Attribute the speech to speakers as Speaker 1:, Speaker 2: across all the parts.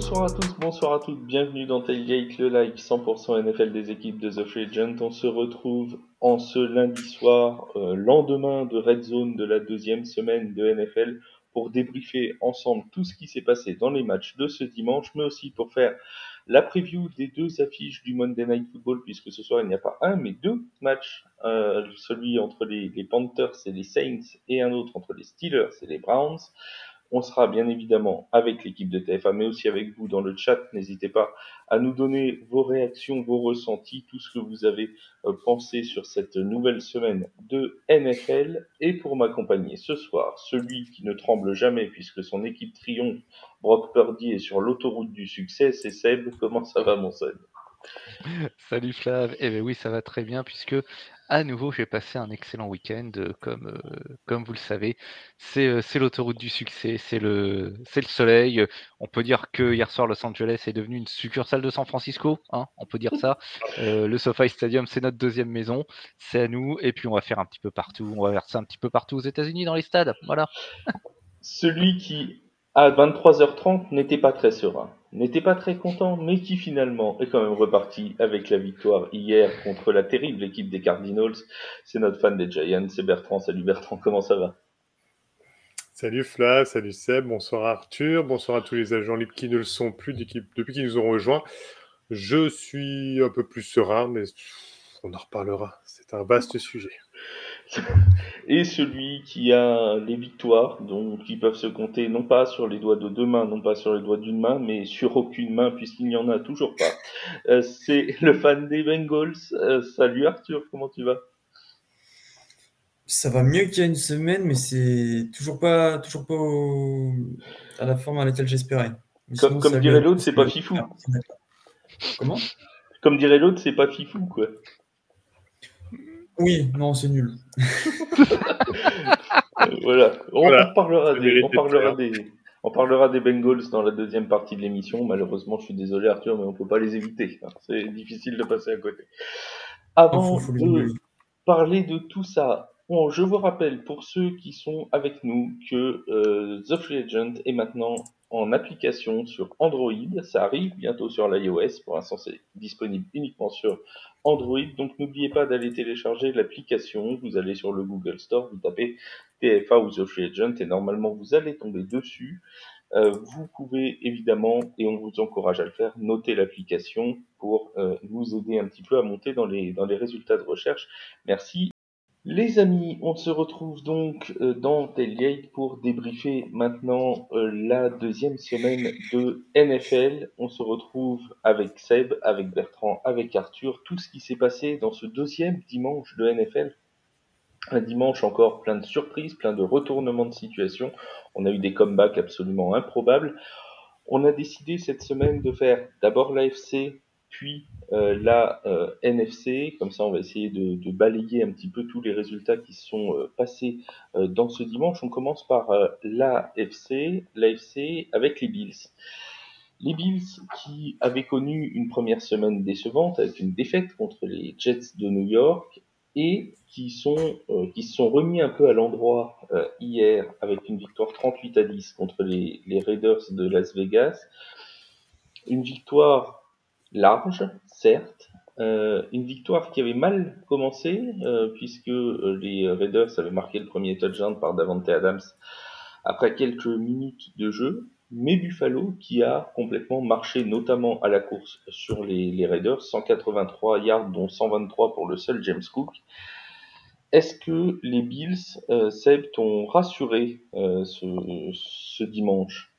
Speaker 1: Bonsoir à tous, bonsoir à toutes, bienvenue dans Tailgate, le live 100% NFL des équipes de The Free Agent. On se retrouve en ce lundi soir, euh, lendemain de Red Zone de la deuxième semaine de NFL, pour débriefer ensemble tout ce qui s'est passé dans les matchs de ce dimanche, mais aussi pour faire la preview des deux affiches du Monday Night Football, puisque ce soir il n'y a pas un, mais deux matchs, euh, celui entre les, les Panthers et les Saints, et un autre entre les Steelers et les Browns. On sera bien évidemment avec l'équipe de TFA, mais aussi avec vous dans le chat. N'hésitez pas à nous donner vos réactions, vos ressentis, tout ce que vous avez euh, pensé sur cette nouvelle semaine de NFL. Et pour m'accompagner ce soir, celui qui ne tremble jamais puisque son équipe triomphe, Brock Purdy est sur l'autoroute du succès, c'est Seb. Comment ça va mon Seb?
Speaker 2: Salut Flav, eh bien oui ça va très bien puisque à nouveau, j'ai passé un excellent week-end, euh, comme, euh, comme vous le savez. C'est euh, l'autoroute du succès, c'est le, le soleil. On peut dire que hier soir, Los Angeles est devenu une succursale de San Francisco, hein, on peut dire ça. le SoFi Stadium, c'est notre deuxième maison, c'est à nous. Et puis, on va faire un petit peu partout, on va ça un petit peu partout aux États-Unis dans les stades. Voilà.
Speaker 1: Celui qui à 23h30 n'était pas très serein, n'était pas très content, mais qui finalement est quand même reparti avec la victoire hier contre la terrible équipe des Cardinals. C'est notre fan des Giants, c'est Bertrand. Salut Bertrand, comment ça va?
Speaker 3: Salut Fla, salut Seb, bonsoir Arthur, bonsoir à tous les agents libres qui ne le sont plus depuis qu'ils nous ont rejoints. Je suis un peu plus serein, mais on en reparlera. C'est un vaste sujet.
Speaker 1: et celui qui a les victoires, donc qui peuvent se compter non pas sur les doigts de deux mains, non pas sur les doigts d'une main, mais sur aucune main puisqu'il n'y en a toujours pas. Euh, c'est le fan des Bengals. Euh, salut Arthur, comment tu vas?
Speaker 4: Ça va mieux qu'il y a une semaine, mais c'est toujours pas, toujours pas à la forme à laquelle j'espérais.
Speaker 1: Comme, comme dirait l'autre, c'est pas fifou.
Speaker 4: Comment?
Speaker 1: Comme dirait l'autre, c'est pas fifou, quoi.
Speaker 4: Oui, non, c'est nul.
Speaker 1: voilà. On, parlera, des, on, parlera des, on parlera des Bengals dans la deuxième partie de l'émission. Malheureusement, je suis désolé Arthur, mais on peut pas les éviter. C'est difficile de passer à côté. Avant de parler de tout ça, bon, je vous rappelle pour ceux qui sont avec nous que euh, The Free Agent est maintenant en application sur Android. Ça arrive bientôt sur l'iOS. Pour l'instant, c'est disponible uniquement sur Android. Donc n'oubliez pas d'aller télécharger l'application. Vous allez sur le Google Store, vous tapez TFA ou The Free Agent et normalement vous allez tomber dessus. Euh, vous pouvez évidemment, et on vous encourage à le faire, noter l'application pour euh, nous aider un petit peu à monter dans les, dans les résultats de recherche. Merci les amis, on se retrouve donc euh, dans Tailgate pour débriefer maintenant euh, la deuxième semaine de NFL. On se retrouve avec Seb, avec Bertrand, avec Arthur, tout ce qui s'est passé dans ce deuxième dimanche de NFL. Un dimanche encore plein de surprises, plein de retournements de situation. On a eu des comebacks absolument improbables. On a décidé cette semaine de faire d'abord l'AFC, puis euh, la euh, NFC. Comme ça, on va essayer de, balayer un petit peu tous les résultats qui sont euh, passés dans ce dimanche. On commence par l'AFC, l'AFC avec les Bills. Les Bills qui avaient connu une première semaine décevante avec une défaite contre les Jets de New York et qui sont qui se sont remis un peu à l'endroit hier avec une victoire 38 à 10 contre les, les Raiders de Las Vegas. Une victoire large, certes. Euh, une victoire qui avait mal commencé, euh, puisque euh, les Raiders avaient marqué le premier touchdown par Davante Adams après quelques minutes de jeu, mais Buffalo qui a complètement marché, notamment à la course sur les, Raiders, 183 yards, dont 123 pour le seul James Cook. Est-ce que les Bills, Seb, t'ont rassuré ce dimanche?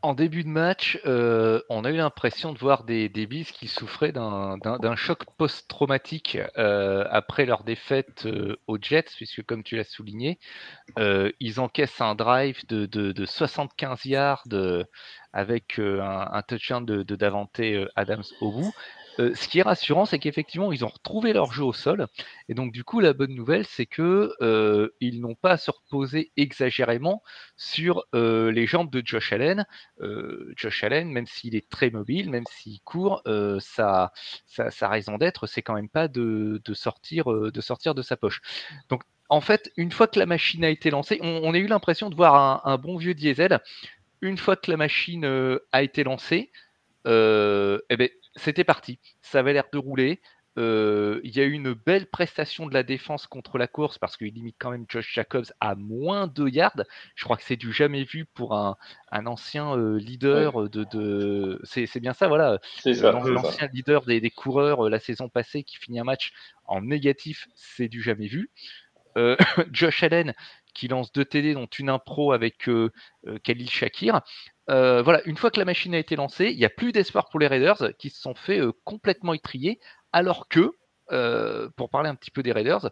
Speaker 2: En début de match, euh, on a eu l'impression de voir des, des qui souffraient d'un choc post-traumatique euh, après leur défaite euh, aux Jets, puisque comme tu l'as souligné, ils encaissent un drive de, de, 75 yards avec un, un, touchdown de, de Davante Adams au bout. Euh, ce qui est rassurant, c'est qu'effectivement, ils ont retrouvé leur jeu au sol. Et donc, du coup, la bonne nouvelle, c'est que euh, ils n'ont pas à se reposer exagérément sur euh, les jambes de Josh Allen. Josh Allen, même s'il est très mobile, même s'il court, sa, raison d'être, c'est quand même pas de, sortir, de sa poche. Donc, en fait, une fois que la machine a été lancée, on, a eu l'impression de voir un, un bon vieux diesel une fois que la machine a été lancée, eh ben, c'était parti. Ça avait l'air de rouler. Euh, il y a eu une belle prestation de la défense contre la course parce qu'il limite quand même Josh Jacobs à moins de yards. Je crois que c'est du jamais vu pour un, ancien euh, leader de. C'est bien ça, voilà. L'ancien leader des, coureurs euh, la saison passée qui finit un match en négatif, c'est du jamais vu. Josh Allen qui lance deux TD, dont une impro avec Khalil Shakir. Voilà, une fois que la machine a été lancée, il n'y a plus d'espoir pour les Raiders qui se sont fait complètement étrier alors que, euh, pour parler un petit peu des Raiders,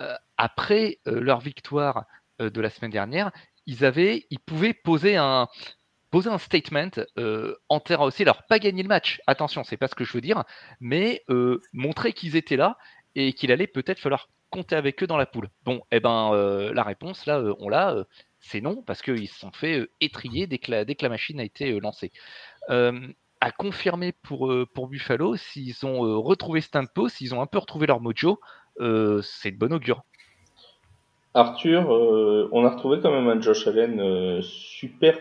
Speaker 2: euh, après euh, leur victoire de la semaine dernière, ils, avaient, ils pouvaient poser un, poser un statement en terrain aussi. Alors, pas gagner le match, attention, c'est pas ce que je veux dire, mais montrer qu'ils étaient là et qu'il allait peut-être falloir compter avec eux dans la poule. Bon, eh ben, la réponse, là, on l'a, c'est non, parce qu'ils se sont fait étrier dès que, la, dès que la machine a été lancée à confirmer pour, euh, pour Buffalo, s'ils ont euh, retrouvé ce tempo, s'ils ont un peu retrouvé leur mojo, euh, c'est de bon augure.
Speaker 1: Arthur, on a retrouvé quand même un Josh Allen super,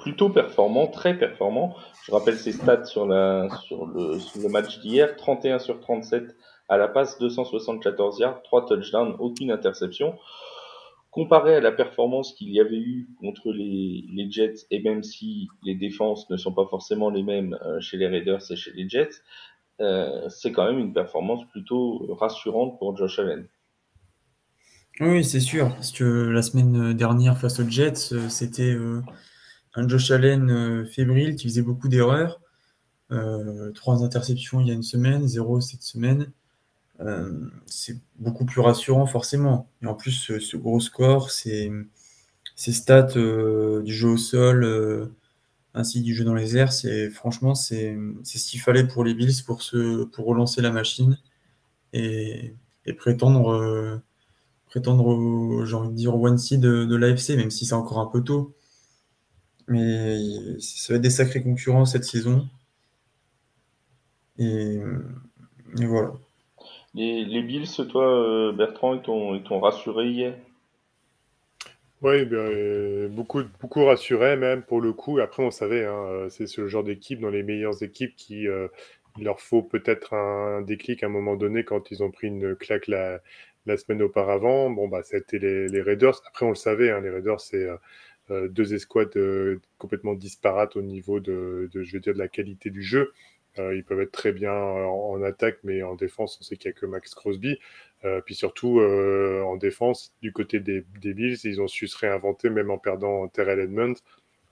Speaker 1: plutôt performant, très performant. Je rappelle ses stats sur, la, sur, le, sur le match d'hier 31 sur 37 à la passe, 274 yards, 3 touchdowns, aucune interception comparé à la performance qu'il y avait eu contre les, Jets, et même si les défenses ne sont pas forcément les mêmes euh, chez les Raiders et chez les Jets, euh, c'est quand même une performance plutôt rassurante pour Josh Allen.
Speaker 4: Oui, c'est sûr, parce que la semaine dernière face aux Jets, euh, c'était un Josh Allen fébrile qui faisait beaucoup d'erreurs. trois interceptions il y a une semaine, zéro cette semaine. Euh, c'est beaucoup plus rassurant forcément. Et en plus, ce, gros score, ces, stats euh, du jeu au sol euh, ainsi du jeu dans les airs, c'est franchement c'est ce qu'il fallait pour les Bills pour se pour relancer la machine et, prétendre prétendre j'ai envie de dire one seed de l'AFC même si c'est encore un peu tôt. Mais ça va être des sacrés concurrents cette saison. et voilà.
Speaker 1: Les, Bills, toi, euh, Bertrand, ils t'ont rassuré hier?
Speaker 3: Oui, ben, euh, beaucoup, beaucoup rassuré même pour le coup. Après, on savait, hein, euh, c'est ce genre d'équipe, dans les meilleures équipes, qui il leur faut peut-être un déclic à un moment donné quand ils ont pris une claque la, semaine auparavant. Bon, bah, c'était les, les, Raiders. Après, on le savait, hein, les Raiders, c'est deux escouades complètement disparates au niveau je dire, de la qualité du jeu. Euh, ils peuvent être très bien en, attaque, mais en défense, on sait qu'il n'y a que Max Crosby. Euh, puis surtout, euh, en défense, du côté des, Bills, ils ont su se réinventer, même en perdant Terrell Edmonds,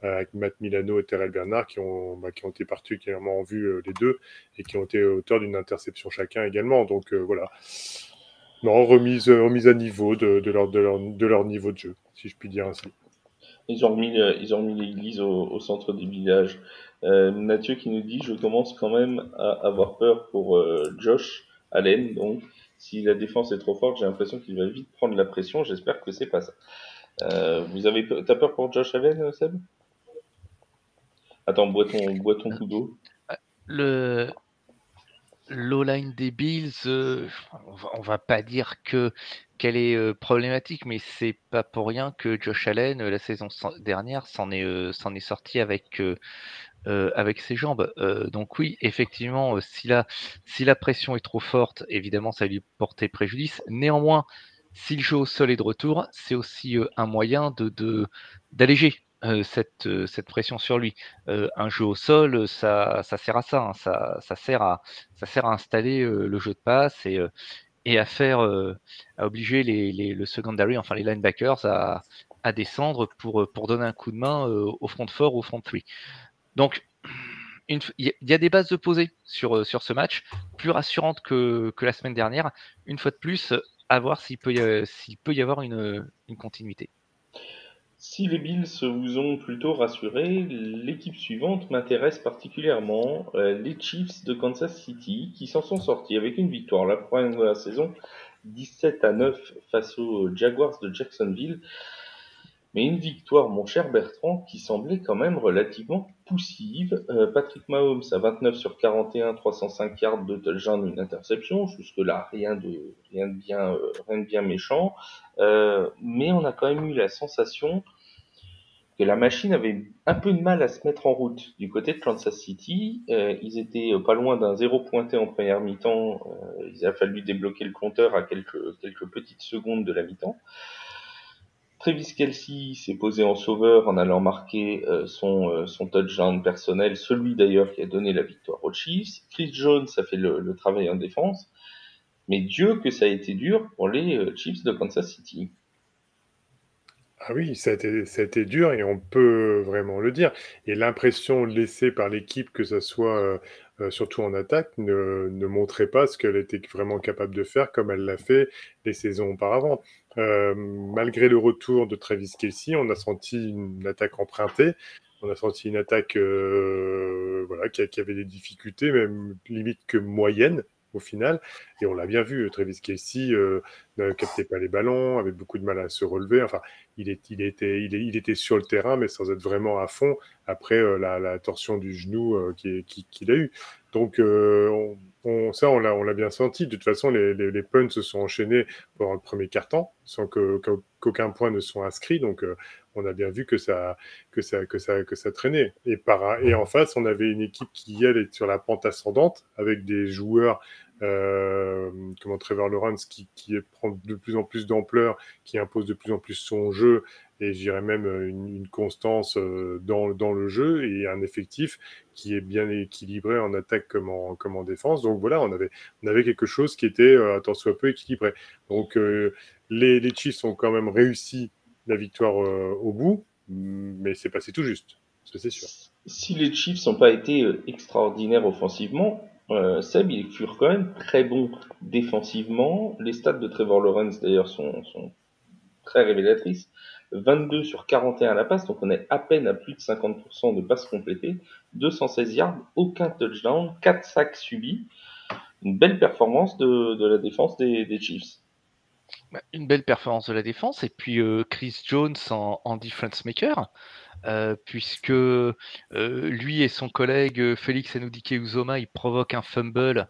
Speaker 3: avec Matt Milano et Terrell Bernard, qui ont, bah, qui ont été particulièrement en vue les deux, et qui ont été auteurs d'une interception chacun également. Donc voilà. Non, remise, remise à niveau de, leur, de, leur, de leur niveau de jeu, si je puis dire ainsi.
Speaker 1: Ils ont remis, ils ont l'église au, centre du village. Euh, Mathieu qui nous dit je commence quand même à avoir peur pour euh, Josh Allen. Donc, si la défense est trop forte, j'ai l'impression qu'il va vite prendre la pression. J'espère que c'est pas ça. Euh, vous avez, t'as peur pour Josh Allen, Seb? Attends, bois ton, bois ton coup d'eau.
Speaker 2: Le l'O-line des Bills, on, va, va pas dire que qu'elle est problématique, mais c'est pas pour rien que Josh Allen la saison dernière s'en est s'en est sorti avec euh, avec ses jambes. Euh, donc oui, effectivement, euh, si la, si la pression est trop forte, évidemment, ça lui porter préjudice. Néanmoins, si le jeu au sol est de retour, c'est aussi un moyen de d'alléger cette, cette pression sur lui. un jeu au sol, ça, ça sert à ça, hein. ça, ça, sert à, ça sert à installer le jeu de passe et, et à faire, à obliger les, les, le secondary, enfin les linebackers à, à descendre pour, pour donner un coup de main au front fort, au front three. Donc, il y a des bases de poser sur, euh, sur ce match, plus rassurantes que, la semaine dernière. Une fois de plus, à voir s'il peut, peut y avoir une, continuité.
Speaker 1: Si les Bills vous ont plutôt rassuré, l'équipe suivante m'intéresse particulièrement, euh, les Chiefs de Kansas City, qui s'en sont sortis avec une victoire la première de la saison, 17 à 9 face aux Jaguars de Jacksonville. Mais une victoire, mon cher Bertrand, qui semblait quand même relativement poussive. Euh, Patrick Mahomes à 29 sur 41, 305 yards, de touchdown, une interception. Jusque-là, rien de, rien de bien, euh, méchant. Euh, mais on a quand même eu la sensation que la machine avait un peu de mal à se mettre en route. Du côté de Kansas City, ils étaient pas loin d'un zéro pointé en première mi-temps. Il a fallu débloquer le compteur à quelques petites secondes de la mi-temps. Travis Kelsey s'est posé en sauveur en allant marquer euh, son, euh, son touchdown personnel, celui d'ailleurs qui a donné la victoire aux Chiefs. Chris Jones a fait le, travail en défense. Mais Dieu que ça a été dur pour les euh, Chiefs de Kansas City.
Speaker 3: Ah oui, ça a, été, dur et on peut vraiment le dire. Et l'impression laissée par l'équipe, que ce soit surtout en attaque, ne, ne montrait pas ce qu'elle était vraiment capable de faire comme elle l'a fait les saisons auparavant. Euh, malgré le retour de Travis Kelsey, on a senti une attaque empruntée. On a senti une attaque euh, voilà, qui, avait des difficultés, même limite que moyennes au final. Et on l'a bien vu, Travis Kelsey euh, ne captait pas les ballons, avait beaucoup de mal à se relever. Enfin, il, est, il, était, il, était sur le terrain, mais sans être vraiment à fond après euh, la, torsion du genou euh, qu'il qui, qui a eu. Donc, on, on, ça, on l'a, bien senti. De toute façon, les, punts se sont enchaînés pendant le premier quart-temps, sans qu'aucun point ne soit inscrit. Donc, euh, on a bien vu que ça, traînait. Et, et en face, on avait une équipe qui, elle, est sur la pente ascendante, avec des joueurs euh, comment Trevor Lawrence qui, prend de plus en plus d'ampleur, qui impose de plus en plus son jeu et je dirais même une, une constance euh, dans, le jeu et un effectif qui est bien équilibré en attaque comme en, défense. Donc voilà, on avait, on avait quelque chose qui était euh, tant soit peu équilibré. Donc euh, les, les Chiefs ont quand même réussi la victoire euh, au bout, mais c'est passé tout juste, c'est sûr.
Speaker 1: Si les Chiefs n'ont pas été euh, extraordinaires offensivement, euh, Seb, ils furent quand même très bons défensivement. Les stats de Trevor Lawrence, d'ailleurs, sont, très révélatrices. 22 sur 41 à la passe, donc on est à peine à plus de 50% de passes complétées. 216 yards, aucun touchdown, 4 sacs subis. Une belle performance de, la défense des, des, Chiefs.
Speaker 2: Bah, une belle performance de la défense. Et puis euh, Chris Jones en, en difference maker. Euh, puisque euh, lui et son collègue euh, Félix Anoudike Uzoma, ils provoquent un fumble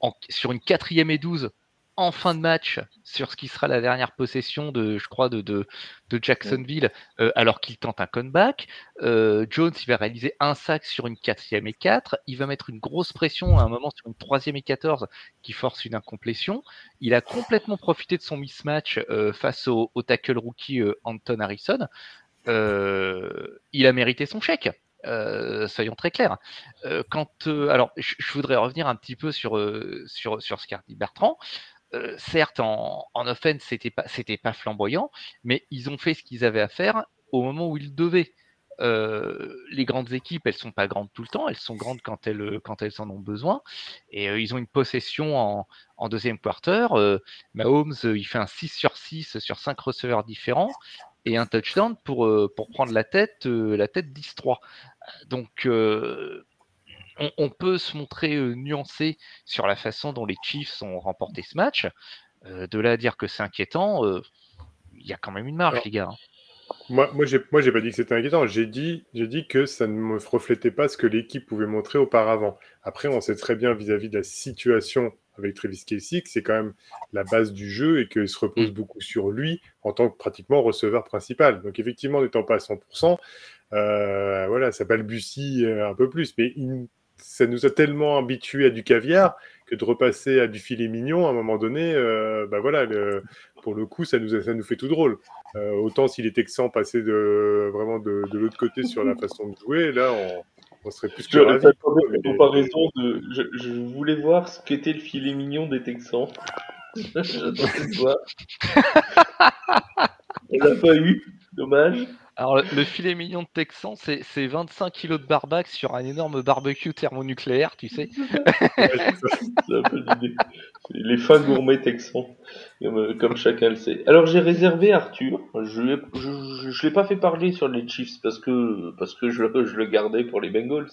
Speaker 2: en, sur une quatrième et douze en fin de match sur ce qui sera la dernière possession de, je crois, de, de, de Jacksonville, euh, alors qu'il tente un comeback. Euh, Jones, il va réaliser un sac sur une quatrième et quatre. Il va mettre une grosse pression à un moment sur une troisième et quatorze qui force une incomplétion. Il a complètement profité de son mismatch euh, face au, au, tackle rookie Anton Harrison. Euh, il a mérité son chèque. Euh, soyons très clairs. Euh, quand, alors, je, voudrais revenir un petit peu sur, sur, sur ce qu'a dit Bertrand. certes, en, en offense, c'était pas, c'était pas flamboyant, mais ils ont fait ce qu'ils avaient à faire au moment où ils devaient. Les grandes équipes, elles sont pas grandes tout le temps, elles sont grandes quand elles, quand elles en ont besoin. Et ils ont une possession en, en deuxième quarter. Mahomes, il fait un 6 sur 6 sur 5 receveurs différents et un touchdown pour, pour prendre la tête, la tête 10-3. Donc, on, on, peut se montrer nuancé sur la façon dont les Chiefs ont remporté ce match. de là à dire que c'est inquiétant, il y a quand même une marge, Alors, les gars.
Speaker 3: Moi, moi, j'ai, moi, j'ai pas dit que c'était inquiétant. J'ai dit, j'ai dit que ça ne me reflétait pas ce que l'équipe pouvait montrer auparavant. Après, on sait très bien vis-à-vis de la situation avec Travis Kelsey que c'est quand même la base du jeu et qu'il se repose beaucoup sur lui en tant que pratiquement receveur principal. Donc, effectivement, n'étant pas à 100%, euh, voilà, ça balbutie un peu plus. Mais il, ça nous a tellement habitués à du caviar que de repasser à du filet mignon à un moment donné, euh, bah voilà, le, pour le coup, ça nous, ça nous fait tout drôle. Euh, autant si les Texans passaient de, vraiment de, de l'autre côté sur la façon de jouer, là, on, on serait plus que ravis.
Speaker 1: Mais... comparaison de, je, je, voulais voir ce qu'était le filet mignon des Texans. J'attendais de voir. on l'a pas eu, dommage.
Speaker 2: Alors, le filet mignon de Texan, c'est 25 kilos de barbac sur un énorme barbecue thermonucléaire, tu sais.
Speaker 1: l'idée. Les fins gourmets texans, comme, comme, chacun le sait. Alors, j'ai réservé Arthur. Je ne l'ai pas fait parler sur les Chiefs parce que, parce que je, je le gardais pour les Bengals.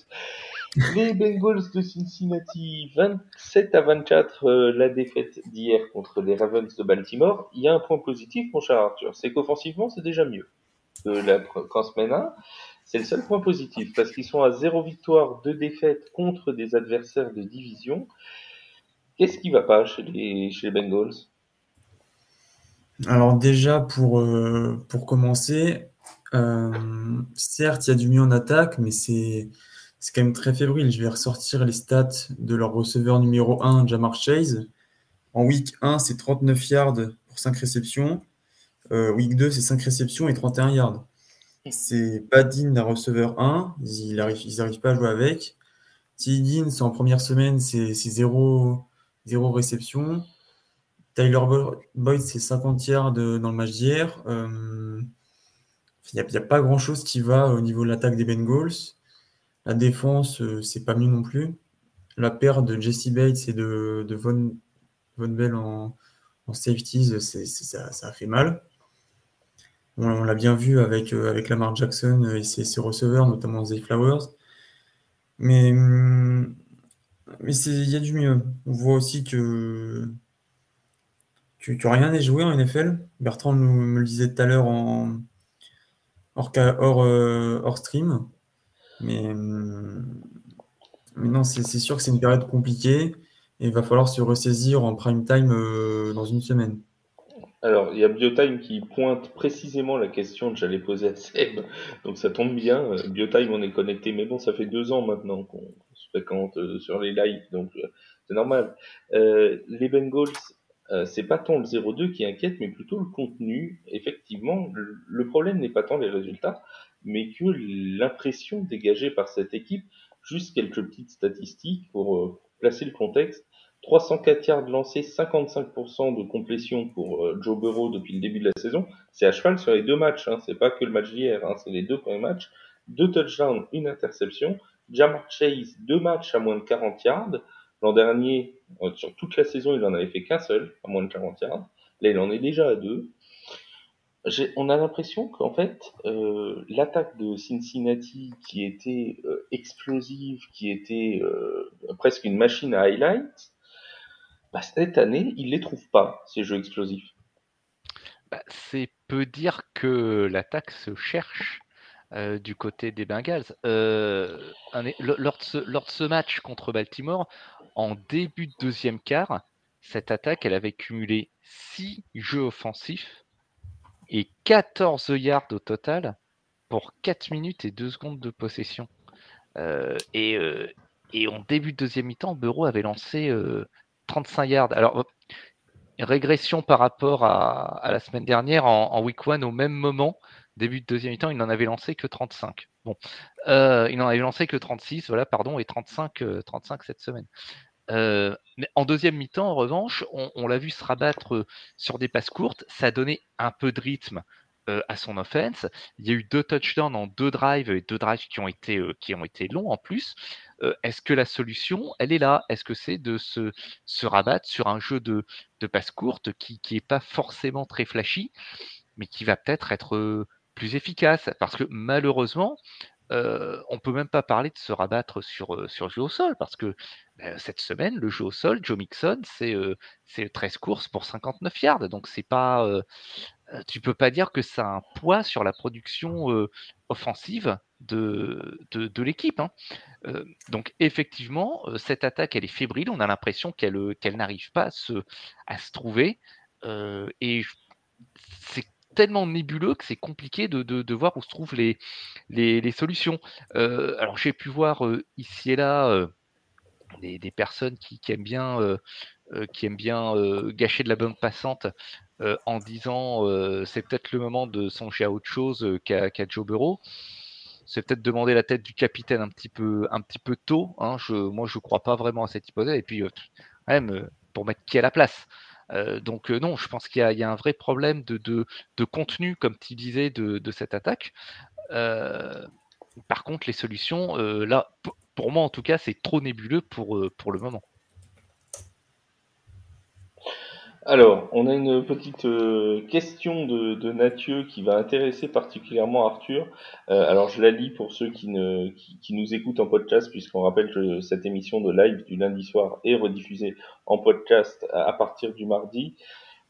Speaker 1: Les Bengals de Cincinnati, 27 à 24, euh, la défaite d'hier contre les Ravens de Baltimore. Il y a un point positif, mon cher Arthur, c'est qu'offensivement, c'est déjà mieux de la 1, c'est le seul point positif parce qu'ils sont à zéro victoire, deux défaites contre des adversaires de division. Qu'est-ce qui va pas chez les, chez les Bengals?
Speaker 4: Alors déjà pour, euh, pour commencer, certes, il y a du mieux en attaque, mais c'est quand même très fébrile. Je vais ressortir les stats de leur receveur numéro 1, Jamar Chase. En week 1, c'est 39 yards pour 5 réceptions. Week 2, c'est 5 réceptions et 31 yards. C'est pas digne d'un receveur 1. Ils n'arrivent pas à jouer avec. T. c'est en première semaine, c'est 0, réception. Tyler Boyd, c'est 50 yards dans le match d'hier. Euh, il n'y a, pas grand-chose qui va au niveau de l'attaque des Bengals. La défense, euh, c'est pas mieux non plus. La paire de Jesse Bates et de, Von, Bell en, safeties, ça, a fait mal. On, l'a bien vu avec, euh, avec Lamar Jackson et ses, receveurs, notamment Zay Flowers. Mais hum, il y a du mieux. On voit aussi que tu, tu rien n'est joué en NFL. Bertrand me le disait tout à l'heure euh, hors stream. Mais, hum, mais non, c'est sûr que c'est une période compliquée et il va falloir se ressaisir en prime time euh, dans une semaine.
Speaker 1: Alors, il y a Biotime qui pointe précisément la question que j'allais poser à Seb, donc ça tombe bien. Euh, Biotime, on est connecté, mais bon, ça fait deux ans maintenant qu'on se fréquente euh, sur les lives, donc euh, c'est normal. les Bengals, c'est pas tant le 0-2 qui inquiète, mais plutôt le contenu. Effectivement, le problème n'est pas tant les résultats, mais que l'impression dégagée par cette équipe, juste quelques petites statistiques pour placer le contexte. 304 yards lancés, 55% de complétion pour euh, Joe Burrow depuis le début de la saison. C'est à cheval sur les deux matchs, hein. c'est pas que le match d'hier, hein. c'est les deux premiers matchs. Deux touchdowns, une interception. Jamar Chase, deux matchs à moins de 40 yards. L'an dernier, euh, sur toute la saison, il en avait fait qu'un seul, à moins de 40 yards. Là, il en est déjà à deux. On a l'impression qu'en fait, euh, l'attaque de Cincinnati, qui était explosive, qui était presque une machine à highlights, bah, cette année, il les trouve pas, ces jeux explosifs.
Speaker 2: Bah, c'est peu dire que l'attaque se cherche euh, du côté des Bengals. Euh, lors, de ce, match contre Baltimore, en début de deuxième quart, cette attaque, elle avait cumulé 6 jeux offensifs et 14 yards au total pour 4 minutes et 2 secondes de possession. Euh, et, en début de deuxième mi-temps, Bureau avait lancé 35 yards. Alors, régression par rapport à, la semaine dernière, en, week one, au même moment, début de deuxième mi-temps, il n'en avait lancé que 35. Bon, euh, il n'en avait lancé que 36, voilà, pardon, et 35, 35 euh, cette semaine. Euh, mais en deuxième mi-temps, en revanche, on, l'a vu se rabattre sur des passes courtes. Ça a donné un peu de rythme à son offense. Il y a eu deux touchdowns en deux drives et deux drives qui ont été, qui ont été longs en plus. Est-ce que la solution, elle est là? Est-ce que c'est de se, se, rabattre sur un jeu de, de passe courte qui n'est pas forcément très flashy, mais qui va peut-être être plus efficace? Parce que malheureusement, euh, on peut même pas parler de se rabattre sur, sur le jeu au sol, parce que bah, cette semaine, le jeu au sol, Joe Mixon, c'est 13 courses pour 59 yards. Donc c'est pas, tu peux pas dire que ça a un poids sur la production offensive de, de, l'équipe. Hein. Euh, donc effectivement, euh, cette attaque, elle est fébrile. On a l'impression qu'elle euh, qu'elle n'arrive pas à se, trouver. et c'est tellement nébuleux que c'est compliqué de, de, voir où se trouvent les, les, solutions. alors j'ai pu voir ici et là des, des, personnes qui, qui aiment bien, qui aiment bien gâcher de la bonne passante en disant c'est peut-être le moment de songer à autre chose qu'à Joe Burrow c'est peut-être demander la tête du capitaine un petit peu, un petit peu tôt. Hein. Je, moi, je ne crois pas vraiment à cette hypothèse. Et puis, euh, même euh, pour mettre qui à la place. Euh, donc non, je pense qu'il y, a un vrai problème de, contenu, comme tu disais, de, cette attaque. par contre, les solutions, là, pour moi en tout cas, c'est trop nébuleux pour le moment.
Speaker 1: Alors, on a une petite euh, question de, de Nathieu qui va intéresser particulièrement Arthur. Euh, alors, je la lis pour ceux qui, ne, nous écoutent en podcast, puisqu'on rappelle que cette émission de live du lundi soir est rediffusée en podcast à, partir du mardi.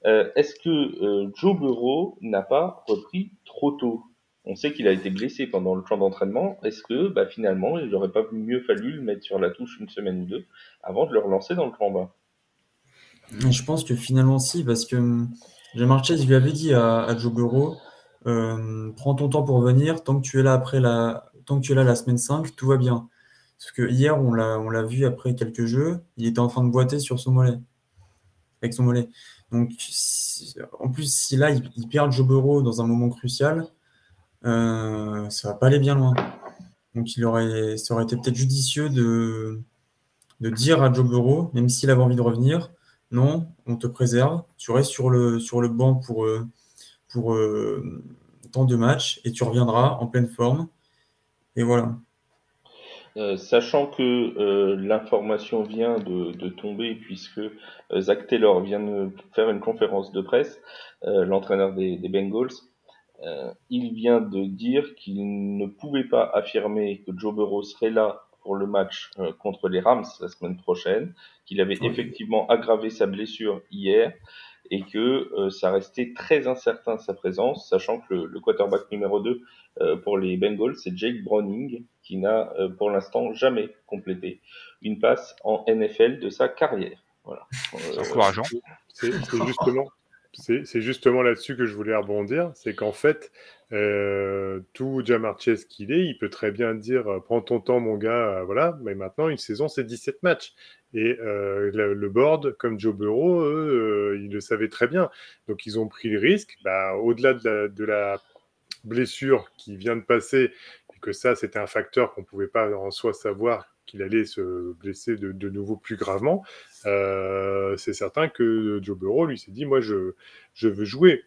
Speaker 1: Euh, est-ce que Joe Burrow n'a pas repris trop tôt? On sait qu'il a été blessé pendant le camp d'entraînement. Est-ce que bah, finalement, il n'aurait pas mieux fallu le mettre sur la touche une semaine ou deux avant de le relancer dans le combat?
Speaker 4: Je pense que finalement, si, parce que hum, Jamar Chase lui avait dit à, Joe Burrow prends ton temps pour venir. Tant que tu es là après la, tant que tu es là la semaine 5, tout va bien. Parce que hier, on l'a, vu après quelques jeux, il était en train de boiter sur son mollet. Avec son mollet. Donc, en plus, si là, il, perd Joe dans un moment crucial, euh, ça va pas aller bien loin. Donc, aurait, ça aurait été peut-être judicieux de, dire à Joe même s'il avait envie de revenir, non, on te préserve, tu restes sur le, banc pour, euh, pour euh, tant de matchs et tu reviendras en pleine forme. Et voilà.
Speaker 1: Euh, sachant que l'information vient de, tomber puisque Zach Taylor vient de faire une conférence de presse, l'entraîneur des, Bengals, il vient de dire qu'il ne pouvait pas affirmer que Joe Burrow serait là pour le match contre les Rams la semaine prochaine, qu'il avait effectivement aggravé sa blessure hier et que euh, ça restait très incertain sa présence, sachant que le, quarterback numéro 2 euh, pour les Bengals, c'est Jake Browning, qui n'a euh, pour l'instant jamais complété une passe en NFL de sa carrière. Voilà.
Speaker 2: C'est encourageant.
Speaker 3: C'est justement, c'est justement là-dessus que je voulais rebondir, c'est qu'en fait, euh, tout Jamar Chase qu'il est, il peut très bien dire prends ton temps mon gars, voilà, mais maintenant une saison c'est 17 matchs. Et euh, le, board, comme Joe Burrow, eux, euh, ils le savaient très bien. Donc ils ont pris le risque, bah, au-delà de, la, blessure qui vient de passer, et que ça c'était un facteur qu'on ne pouvait pas en soi savoir qu'il allait se blesser de, nouveau plus gravement, euh, c'est certain que Joe Burrow, lui, s'est dit, moi, je, veux jouer.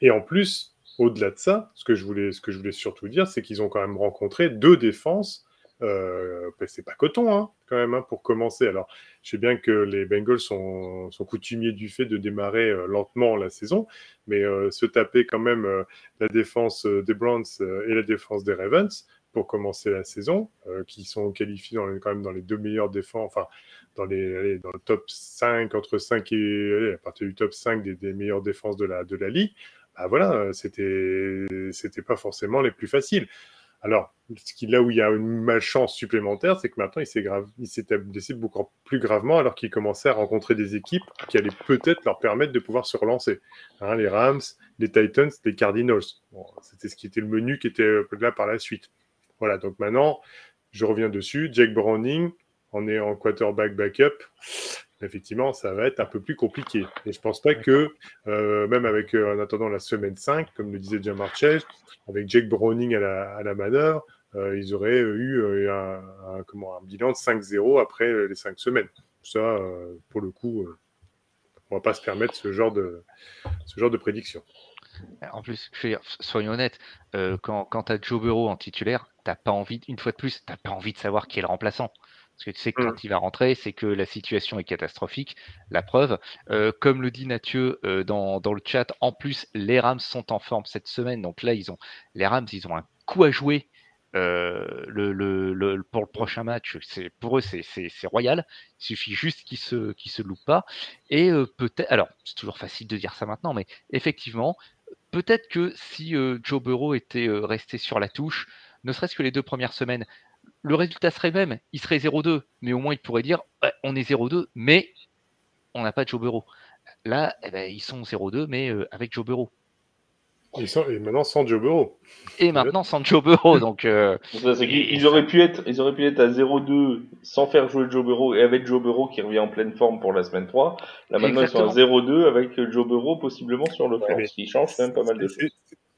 Speaker 3: Et en plus, au-delà de ça, ce que je voulais, ce que surtout dire, c'est qu'ils ont quand même rencontré deux défenses euh, c'est pas coton, hein, quand même, hein, pour commencer. Alors, je sais bien que les Bengals sont, coutumiers du fait de démarrer euh, lentement la saison, mais se taper quand même la défense des Browns et la défense des Ravens pour commencer la saison, qui sont qualifiés dans quand même dans les deux meilleures défenses, enfin, dans, les, dans le top 5, entre 5 et, à partir du top 5 des, des meilleures défenses de la, de la ligue, bah voilà, c'était, pas forcément les plus faciles. Alors, là où il y a une malchance supplémentaire, c'est que maintenant, il s'est, grave, beaucoup plus gravement alors qu'il commençait à rencontrer des équipes qui allaient peut-être leur permettre de pouvoir se relancer. Hein, les Rams, les Titans, les Cardinals. c'était ce qui était le menu qui était euh, là par la suite. Voilà, donc maintenant, je reviens dessus. Jack Browning, on est en quarterback backup effectivement, ça va être un peu plus compliqué. Et je pense pas que, euh, même avec, euh, en attendant la semaine 5, comme le disait Jean Chase, avec Jake Browning à la, à la manœuvre, euh, ils auraient eu un, comment, un bilan de 5-0 après les 5 semaines. Ça, pour le coup, on va pas se permettre ce genre de, ce genre de prédiction.
Speaker 2: En plus, soyons honnêtes, quand, quand tu as Joe Burrow en titulaire, t'as pas envie, une fois de plus, tu n'as pas envie de savoir qui est le remplaçant. Parce que tu sais que quand mmh. il va rentrer, c'est que la situation est catastrophique. La preuve, euh, comme le dit Mathieu euh, dans, le chat, en plus, les Rams sont en forme cette semaine. Donc là, ils ont, les Rams, ils ont un coup à jouer euh, le, pour le prochain match. C'est, pour eux, c'est, royal. Il suffit juste qu'ils se, qu'ils se loupent pas. Et peut-être, alors, c'est toujours facile de dire ça maintenant, mais effectivement, peut-être que si Joe Burrow était resté sur la touche, ne serait-ce que les deux premières semaines, le résultat serait même, il serait 0-2, mais au moins il pourrait dire on est 0-2, mais on n'a pas Joe Burrow. Là, eh ben, ils sont 0-2, mais euh, avec Joe Burrow.
Speaker 3: Et maintenant sans Joe Burrow.
Speaker 2: Et maintenant sans Joe Burrow, donc. Euh,
Speaker 1: ils, auraient pu être, ils auraient pu être à 0-2 sans faire jouer Joe Burrow et avec Joe Burrow qui revient en pleine forme pour la semaine 3. Là maintenant ils sont à 0-2 avec Joe Burrow possiblement sur le flanc, ce qui change quand même pas mal de choses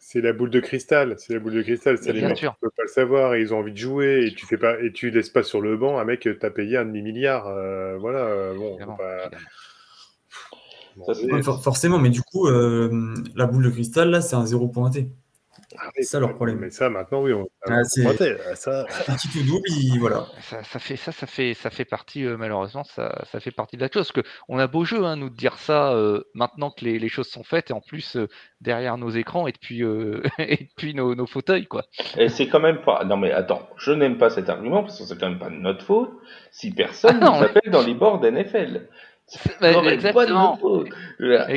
Speaker 3: c'est la boule de cristal. C'est la boule de cristal. C'est les mecs qui ne peuvent pas le savoir et ils ont envie de jouer et tu fais pas et tu laisses pas sur le banc un mec t'as payé un demi milliard. Euh, voilà. Bon,
Speaker 4: forcément, mais du coup, euh, la boule de cristal là, c'est un zéro pointé.
Speaker 3: Ah c'est ça leur problème. Mais ça, maintenant, oui, on ah, c'est
Speaker 4: ah, ça... petit tout double, voilà.
Speaker 2: Ça, ça, fait ça, ça fait ça fait partie euh, malheureusement, ça, ça fait partie de la chose. Parce que on a beau jeu, hein, nous de dire ça euh, maintenant que les, les, choses sont faites et en plus euh, derrière nos écrans et depuis et depuis nos, nos, fauteuils, quoi.
Speaker 1: Et c'est quand même pas. Non mais attends, je n'aime pas cet argument parce que c'est quand même pas de notre faute si personne ne s'appelle dans les bords d'NFL. Bah, on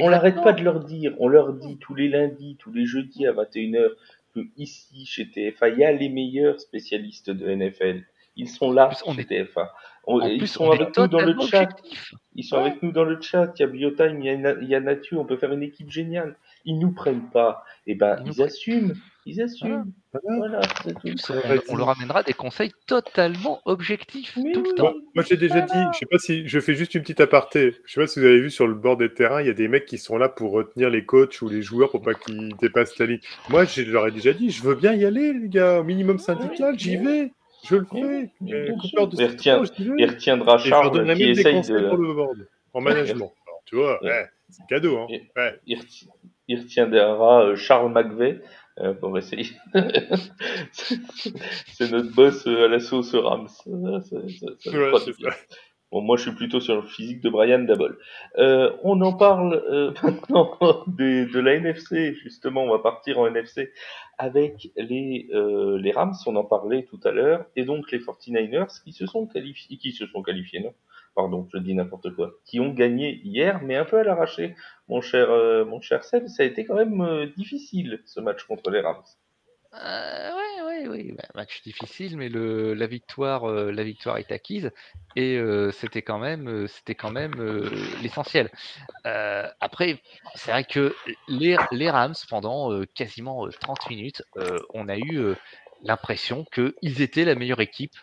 Speaker 1: n'arrête pas de leur dire, on leur dit tous les lundis, tous les jeudis à 21h que ici, chez TFA, il y a les meilleurs spécialistes de NFL. Ils sont là chez TFA. ils sont avec nous dans le chat. Ils sont avec nous dans le chat. Il y a Biotime, il y a, il y a Nathu, on peut faire une équipe géniale. ils nous prennent pas, et eh ben ils, assument, ils assument. Voilà,
Speaker 2: On, leur amènera des conseils totalement objectifs tout le temps.
Speaker 3: moi j'ai déjà dit, je sais pas si je fais juste une petite aparté. Je sais pas si vous avez vu sur le bord des terrains, il y a des mecs qui sont là pour retenir les coachs ou les joueurs pour pas qu'ils dépassent la ligne. Moi, je leur ai déjà dit, je veux bien y aller, les gars, au minimum syndical, j'y vais. Je le fais.
Speaker 1: il, retiendra Charles qui essaye de...
Speaker 3: Pour le board, en management. tu vois, c'est cadeau. Hein.
Speaker 1: Il, il, retiendra euh, Charles McVeigh euh, pour essayer. c'est notre boss euh, à la sauce Rams. Bon, moi, je suis plutôt sur le physique de Brian Dabol. Euh, on en parle euh, maintenant de, de, la NFC. Justement, on va partir en NFC avec les, euh, les Rams. On en parlait tout à l'heure. Et donc, les 49ers qui se sont qualifiés, qui se sont qualifiés, non? Pardon, je dis n'importe quoi. Qui ont gagné hier, mais un peu à l'arraché. Mon cher, euh, mon cher Seb, ça a été quand même euh, difficile, ce match contre les Rams.
Speaker 2: Euh, oui, oui, bah, match difficile, mais la victoire, la victoire est acquise et c'était quand même, c'était quand même l'essentiel. après, c'est vrai que les, les Rams pendant quasiment 30 minutes, on a eu l'impression qu'ils étaient la meilleure équipe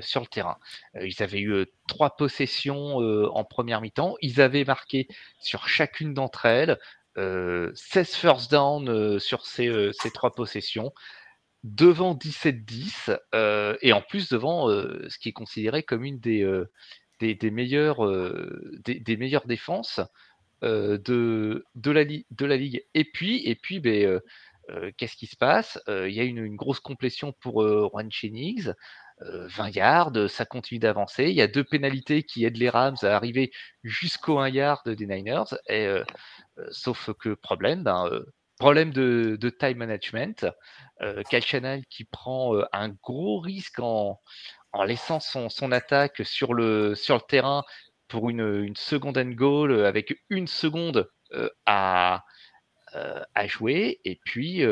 Speaker 2: sur le terrain. ils avaient eu trois possessions en première mi-temps. Ils avaient marqué sur chacune d'entre elles. 16 first down sur ces, ces, trois possessions, devant 17-10, et en plus devant ce qui est considéré comme une des, des, meilleures, des, meilleures défenses de, de, la de la ligue. Et puis, et puis ben, qu'est-ce qui se passe? Il y a une, une, grosse complétion pour Juan Chenings. 20 yards, ça continue d'avancer. Il y a deux pénalités qui aident les Rams à arriver jusqu'au 1 yard des Niners. Et, euh, sauf que problème, ben, euh, problème de, time management. Euh, Kyle qui prend un gros risque en, laissant son, attaque sur le, terrain pour une, une seconde and goal avec une seconde à, à jouer. Et puis,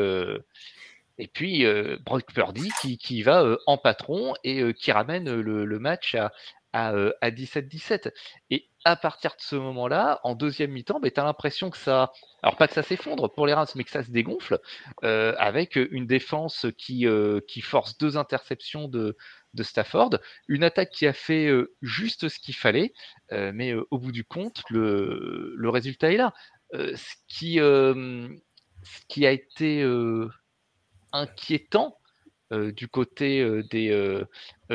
Speaker 2: et puis, euh, Brock Purdy qui, qui va euh, en patron et euh, qui ramène le, match à, à, à 17-17. Et à partir de ce moment-là, en deuxième mi-temps, bah, tu as l'impression que ça. Alors, pas que ça s'effondre pour les Rams, mais que ça se dégonfle, avec une défense qui, qui force deux interceptions de, de Stafford, une attaque qui a fait juste ce qu'il fallait, mais au bout du compte, le, le résultat est là. ce, qui, ce qui a été inquiétant euh, du côté euh, des, euh,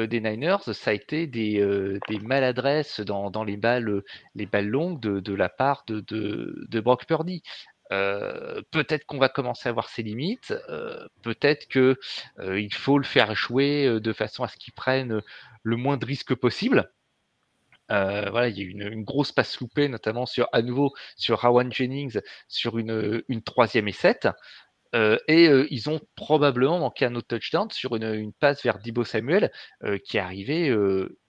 Speaker 2: des Niners, ça a été des, des maladresses dans, dans, les, balles, les balles longues de, de la part de, de, Brock Purdy. peut-être qu'on va commencer à voir ses limites, peut-être que il faut le faire jouer de façon à ce qu'il prenne le moins de risques possible. voilà, il y a eu une, grosse passe loupée, notamment sur à nouveau sur Rowan Jennings sur une, une troisième et. Et ils ont probablement manqué un autre touchdown sur une, passe vers Dibo Samuel qui est arrivé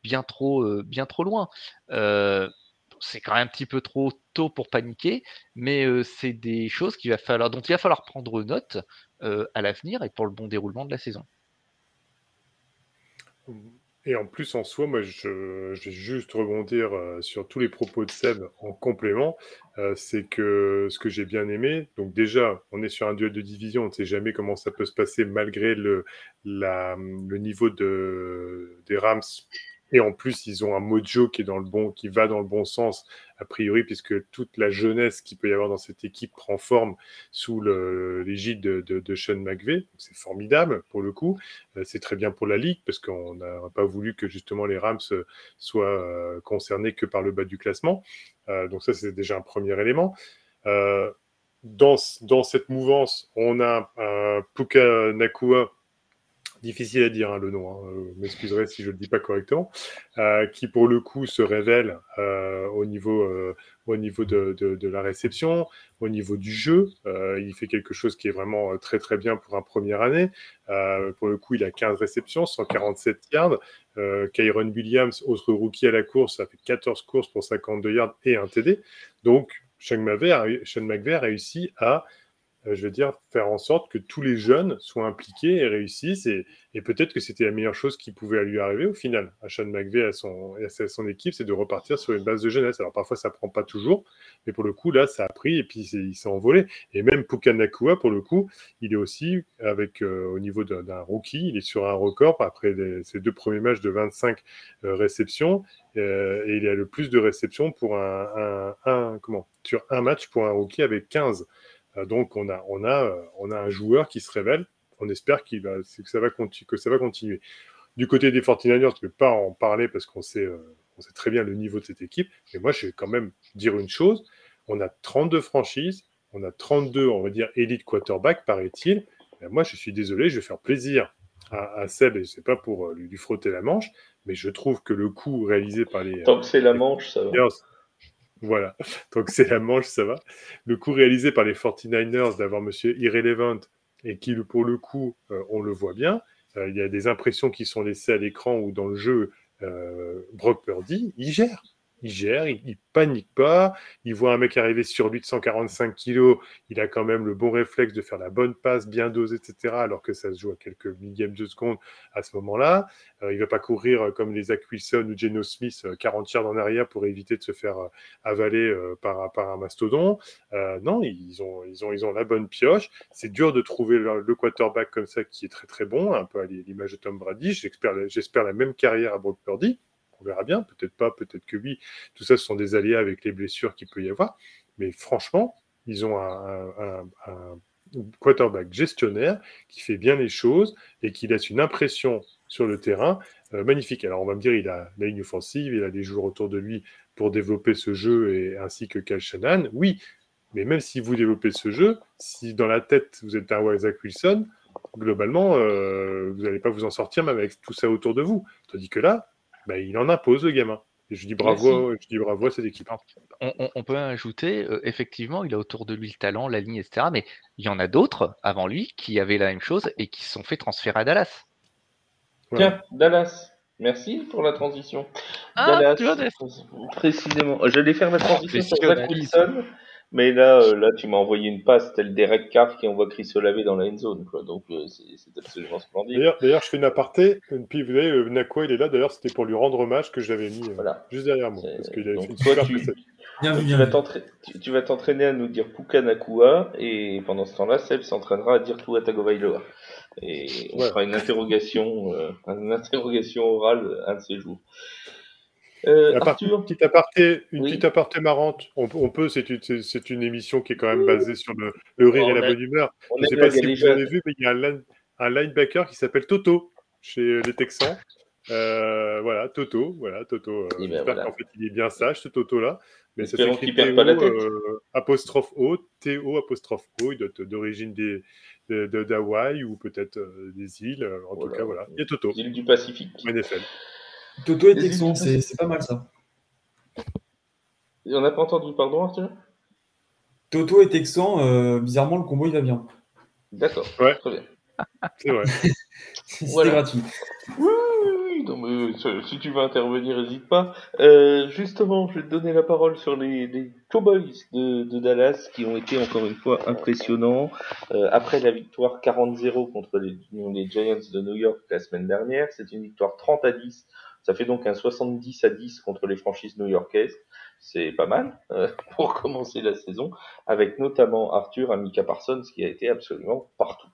Speaker 2: bien, trop, bien trop loin. c'est quand même un petit peu trop tôt pour paniquer, mais c'est des choses va falloir, dont il va falloir prendre note à l'avenir et pour le bon déroulement de la saison.
Speaker 3: Et en plus, en soi, moi, je, vais juste rebondir euh, sur tous les propos de Seb en complément. Euh, c'est que ce que j'ai bien aimé, donc déjà, on est sur un duel de division, on ne sait jamais comment ça peut se passer malgré le, le niveau de, des Rams et en plus, ils ont un mojo qui est dans le bon, qui va dans le bon sens, a priori, puisque toute la jeunesse qu'il peut y avoir dans cette équipe prend forme sous l'égide de, Sean McVay. C'est formidable pour le coup. Euh, c'est très bien pour la ligue parce qu'on n'a pas voulu que justement les Rams soient euh, concernés que par le bas du classement. Euh, donc ça, c'est déjà un premier élément. Dans, dans, cette mouvance, on a Puka Nakua difficile à dire hein, le nom, hein, euh, m'excuserez si je ne le dis pas correctement, euh, qui pour le coup se révèle euh, au niveau, au niveau de, de, la réception, au niveau du jeu. Il fait quelque chose qui est vraiment très très bien pour un première année. pour le coup, il a 15 réceptions, 147 yards. Kyron Williams, autre rookie à la course, a fait 14 courses pour 52 yards et un TD. Donc, Sean McVay a réussi à je veux dire, faire en sorte que tous les jeunes soient impliqués et réussissent. Et, peut-être que c'était la meilleure chose qui pouvait lui arriver au final, à Sean McVeigh et à son, à son équipe, c'est de repartir sur une base de jeunesse. Alors parfois, ça prend pas toujours, mais pour le coup, là, ça a pris et puis il s'est envolé. Et même Pukanakua, pour le coup, il est aussi, avec euh, au niveau d'un rookie, il est sur un record après ses deux premiers matchs de 25 euh, réceptions. et il a le plus de réceptions pour un, comment, sur un match pour un rookie avec 15. Euh, donc on a, on, a, euh, on a un joueur qui se révèle. On espère qu'il va, que, ça va que ça va continuer. Du côté des 49ers, je ne vais pas en parler parce qu'on sait, euh, on sait très bien le niveau de cette équipe. Mais moi, je vais quand même dire une chose. On a 32 franchises, on a 32, on va dire, élite quarterback, paraît-il. Moi, je suis désolé, je vais faire plaisir à, Seb, et ce n'est pas pour lui, frotter la manche, mais je trouve que le coup réalisé par les.
Speaker 1: Tant que c'est la manche, ça va.
Speaker 3: Voilà, donc c'est la manche, ça va. Le coup réalisé par les 49ers d'avoir Monsieur Irrelevant et qui, pour le coup, euh, on le voit bien, euh, il y a des impressions qui sont laissées à l'écran ou dans le jeu, euh, Brock Purdy, il gère il gère, il, panique pas, il voit un mec arriver sur lui de 145 kilos, il a quand même le bon réflexe de faire la bonne passe, bien dosée, etc., alors que ça se joue à quelques millièmes de seconde à ce moment-là. Euh, il va pas courir euh, comme les Zach Wilson ou Geno Smith 40 euh, yards en arrière pour éviter de se faire avaler par, un mastodon. non, ils ont la bonne pioche. C'est dur de trouver le, quarterback comme ça qui est très très bon, un peu à l'image de Tom Brady. J'espère la même carrière à Brock Purdy. On verra bien, peut-être pas, peut-être que oui. Tout ça, ce sont des aléas avec les blessures qu'il peut y avoir. Mais franchement, ils ont un, quarterback gestionnaire qui fait bien les choses et qui laisse une impression sur le terrain euh, magnifique. Alors on va me dire, il a la ligne offensive, il a des joueurs autour de lui pour développer ce jeu et ainsi que Cal Shannon. Oui, mais même si vous développez ce jeu, si dans la tête vous êtes un Isaac Wilson, globalement, euh, vous n'allez pas vous en sortir même avec tout ça autour de vous. Tandis que là, bah, il en impose le gamin. Et je dis bravo, je dis bravo à cette équipe.
Speaker 2: On, peut ajouter, euh, effectivement, il a autour de lui le talent, la ligne, etc. Mais il y en a d'autres avant lui qui avaient la même chose et qui se sont fait transférer à Dallas.
Speaker 1: Tiens, Dallas. Merci pour la transition. Ah, Dallas, précisément. J'allais faire la transition sur Zach Wilson, mais là, euh, là, tu m'as envoyé une passe tel Derek Carr qui envoie Chris Olave dans la end zone. Quoi. Donc, euh, c'est absolument splendide.
Speaker 3: D'ailleurs, je fais une aparté. Puis, vous voyez, euh, Nakua, il est là. D'ailleurs, c'était pour lui rendre hommage que j'avais mis juste derrière moi. Parce qu'il avait fait une
Speaker 1: super tu, tu, vas t'entraîner à nous dire Puka Nakua. Et pendant ce temps-là, Seb s'entraînera à dire Tua Tagovailoa. Et on fera une interrogation, une interrogation orale un de ces jours.
Speaker 3: Euh, une petite aparté, une petite aparté marrante. On, peut, c'est une, une, émission qui est quand même basée sur le, le rire et la bonne humeur. Je ne sais pas si vous avez vu, mais il y a un, linebacker qui s'appelle Toto chez les Texans. Euh, voilà, Toto, voilà, Toto. Euh, eh ben j'espère qu'en fait il est bien sage ce Toto là. Mais ça s'écrit euh, apostrophe O, Théo apostrophe O. Il doit être d'origine des d'Hawaï ou peut-être des îles. En tout cas, voilà. Il y a Toto.
Speaker 1: Îles du Pacifique.
Speaker 3: NFL.
Speaker 4: Toto et Texan, c'est pas mal ça.
Speaker 1: On n'a pas entendu, pardon Arthur?
Speaker 4: Toto et Texan, euh, bizarrement le combo il va bien.
Speaker 1: D'accord,
Speaker 3: ouais.
Speaker 1: très bien.
Speaker 3: C'est vrai.
Speaker 4: C'était gratuit.
Speaker 1: Oui, non, mais, euh, si tu veux intervenir, n'hésite pas. Euh, justement, je vais te donner la parole sur les, Cowboys de, Dallas qui ont été encore une fois impressionnants. après la victoire 40-0 contre les, les Giants de New York la semaine dernière, c'est une victoire 30 à 10 ça fait donc un 70 à 10 contre les franchises new-yorkaises. C'est pas mal euh, pour commencer la saison, avec notamment Arthur Amika Parsons qui a été absolument partout.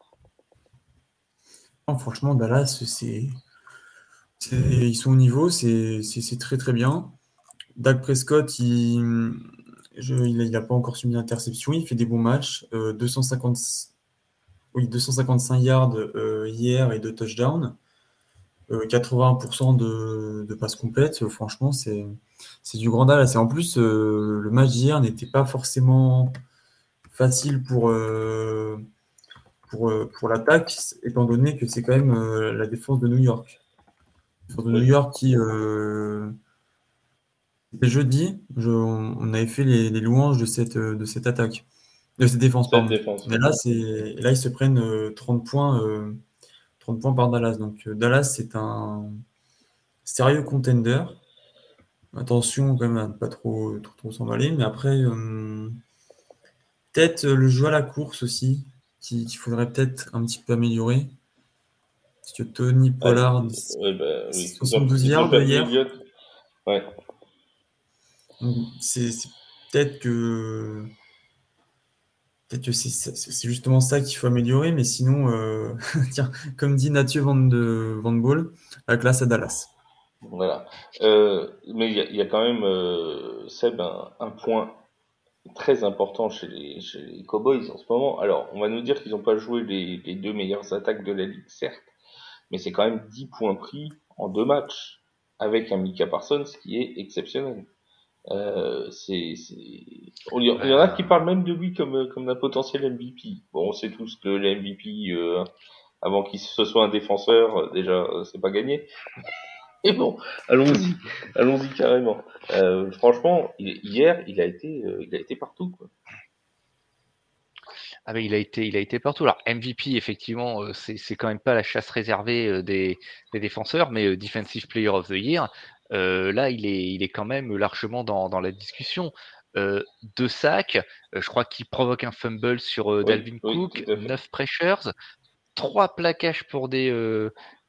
Speaker 4: franchement, Dallas, c'est, ils sont au niveau, c'est, très très bien. Dak Prescott, il n'a pas encore subi d'interception, il fait des bons matchs. 250, euh, oui, 255 yards euh, hier et deux touchdowns. 80% euh, de, passes complètes, franchement, c'est du grand Dallas. Et en plus, euh, le match d'hier n'était pas forcément facile pour, euh, pour, pour l'attaque, étant donné que c'est quand même la défense de New York. de New York qui. C'était jeudi, on avait fait les, louanges de cette, de cette attaque, de cette défense. Mais là, là, ils se prennent 30 points 30 points par Dallas. Donc euh, Dallas, c'est un sérieux contender. Attention quand même à ne pas trop, trop, s'emballer. Mais après, euh, peut-être le jeu à la course aussi. qu'il faudrait peut-être un petit peu améliorer. Parce que Tony Pollard, 72 yards hier. Ouais. C'est peut-être que peut-être que c'est justement ça qu'il faut améliorer, mais sinon, euh, tiens, comme dit Mathieu Van, de, Van Ball, la classe à Dallas.
Speaker 1: Voilà. Euh, mais il y, a quand même, euh, Seb, un, point très important chez les, chez les, Cowboys en ce moment. Alors, on va nous dire qu'ils n'ont pas joué les, deux meilleures attaques de la ligue, certes, mais c'est quand même 10 points pris en deux matchs avec un Mika Parsons qui est exceptionnel. Euh, c'est, Il y en a qui parlent même de lui comme, comme un potentiel MVP. Bon, on sait tous que le MVP, euh, avant qu'il se soit un défenseur, déjà, c'est pas gagné. Et bon, allons-y, allons-y carrément. Euh, franchement, hier, il a été, euh, il a été partout. Quoi.
Speaker 2: Ah mais il a été, il a été partout. Alors MVP, effectivement, euh, c'est quand même pas la chasse réservée euh, des, des défenseurs, mais Defensive Player of the Year, là, il est, il est quand même largement dans, dans la discussion. deux sacs, je crois qu'il provoque un fumble sur Dalvin Cook, neuf pressures, trois plaquages pour des,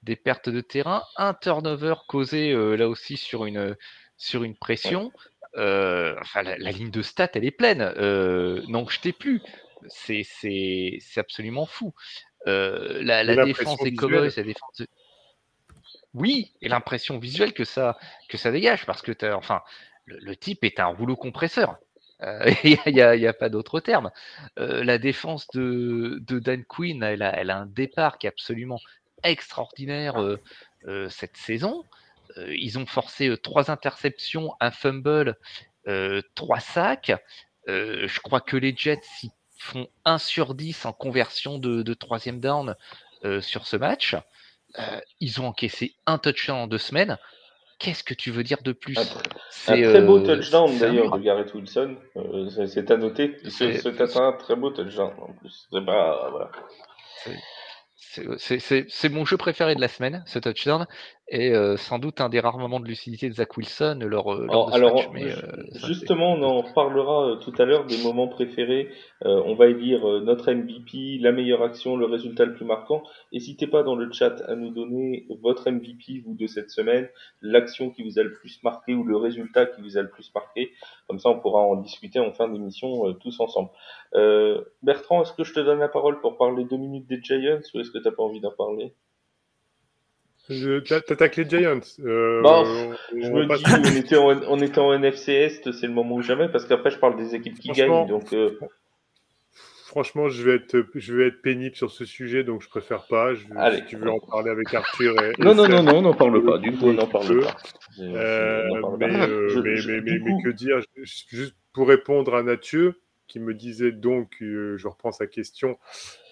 Speaker 2: des pertes de terrain, un turnover causé euh, là aussi sur une, sur une pression. Euh, enfin, la, ligne de stats, elle est pleine. Euh, non, je t'ai plus. C'est absolument fou. la, défense des Cowboys, la défense Oui, et l'impression visuelle que ça, que ça dégage, parce que enfin, le, type est un rouleau compresseur. Il n'y a, pas d'autre terme. la défense de, Dan Quinn, elle a, a, un départ qui est absolument extraordinaire euh, euh, cette saison. Euh, ils ont forcé trois interceptions, un fumble, trois sacs. je crois que les Jets font 1 sur 10 en conversion de, troisième down sur ce match. Ils ont encaissé un touchdown en deux semaines. Qu'est-ce que tu veux dire de plus?
Speaker 1: Un, très beau touchdown d'ailleurs de Garrett Wilson. c'est à noter. C'est un très beau touchdown en plus. Pas, voilà.
Speaker 2: C'est mon jeu préféré de la semaine, ce touchdown, et euh, sans doute un des rares moments de lucidité de Zach Wilson lors, euh, lors de ce match. Mais,
Speaker 1: euh, justement, on en reparlera tout à l'heure des moments préférés. on va élire notre MVP, la meilleure action, le résultat le plus marquant. N'hésitez pas dans le chat à nous donner votre MVP, vous, de cette semaine, l'action qui vous a le plus marqué ou le résultat qui vous a le plus marqué. Comme ça, on pourra en discuter en fin d'émission tous ensemble. Bertrand, est-ce que je te donne la parole pour parler deux minutes des Giants ou est-ce que tu n'as pas envie d'en parler?
Speaker 3: T'attaques les Giants.
Speaker 1: Euh, bah, je me dis, on était, en, on était en NFC Est, c'est le moment ou jamais, parce qu'après, je parle des équipes qui gagnent. Donc, euh,
Speaker 3: Franchement, je vais, être, je vais être pénible sur ce sujet, donc je préfère pas. Je, Allez, si tu veux en parler avec Arthur. Et,
Speaker 1: non, non, non, non, on n'en parle pas. Du coup, on n'en parle pas.
Speaker 3: Euh, mais, mais, que dire? Juste pour répondre à Mathieu, qui me disait donc, je reprends sa question,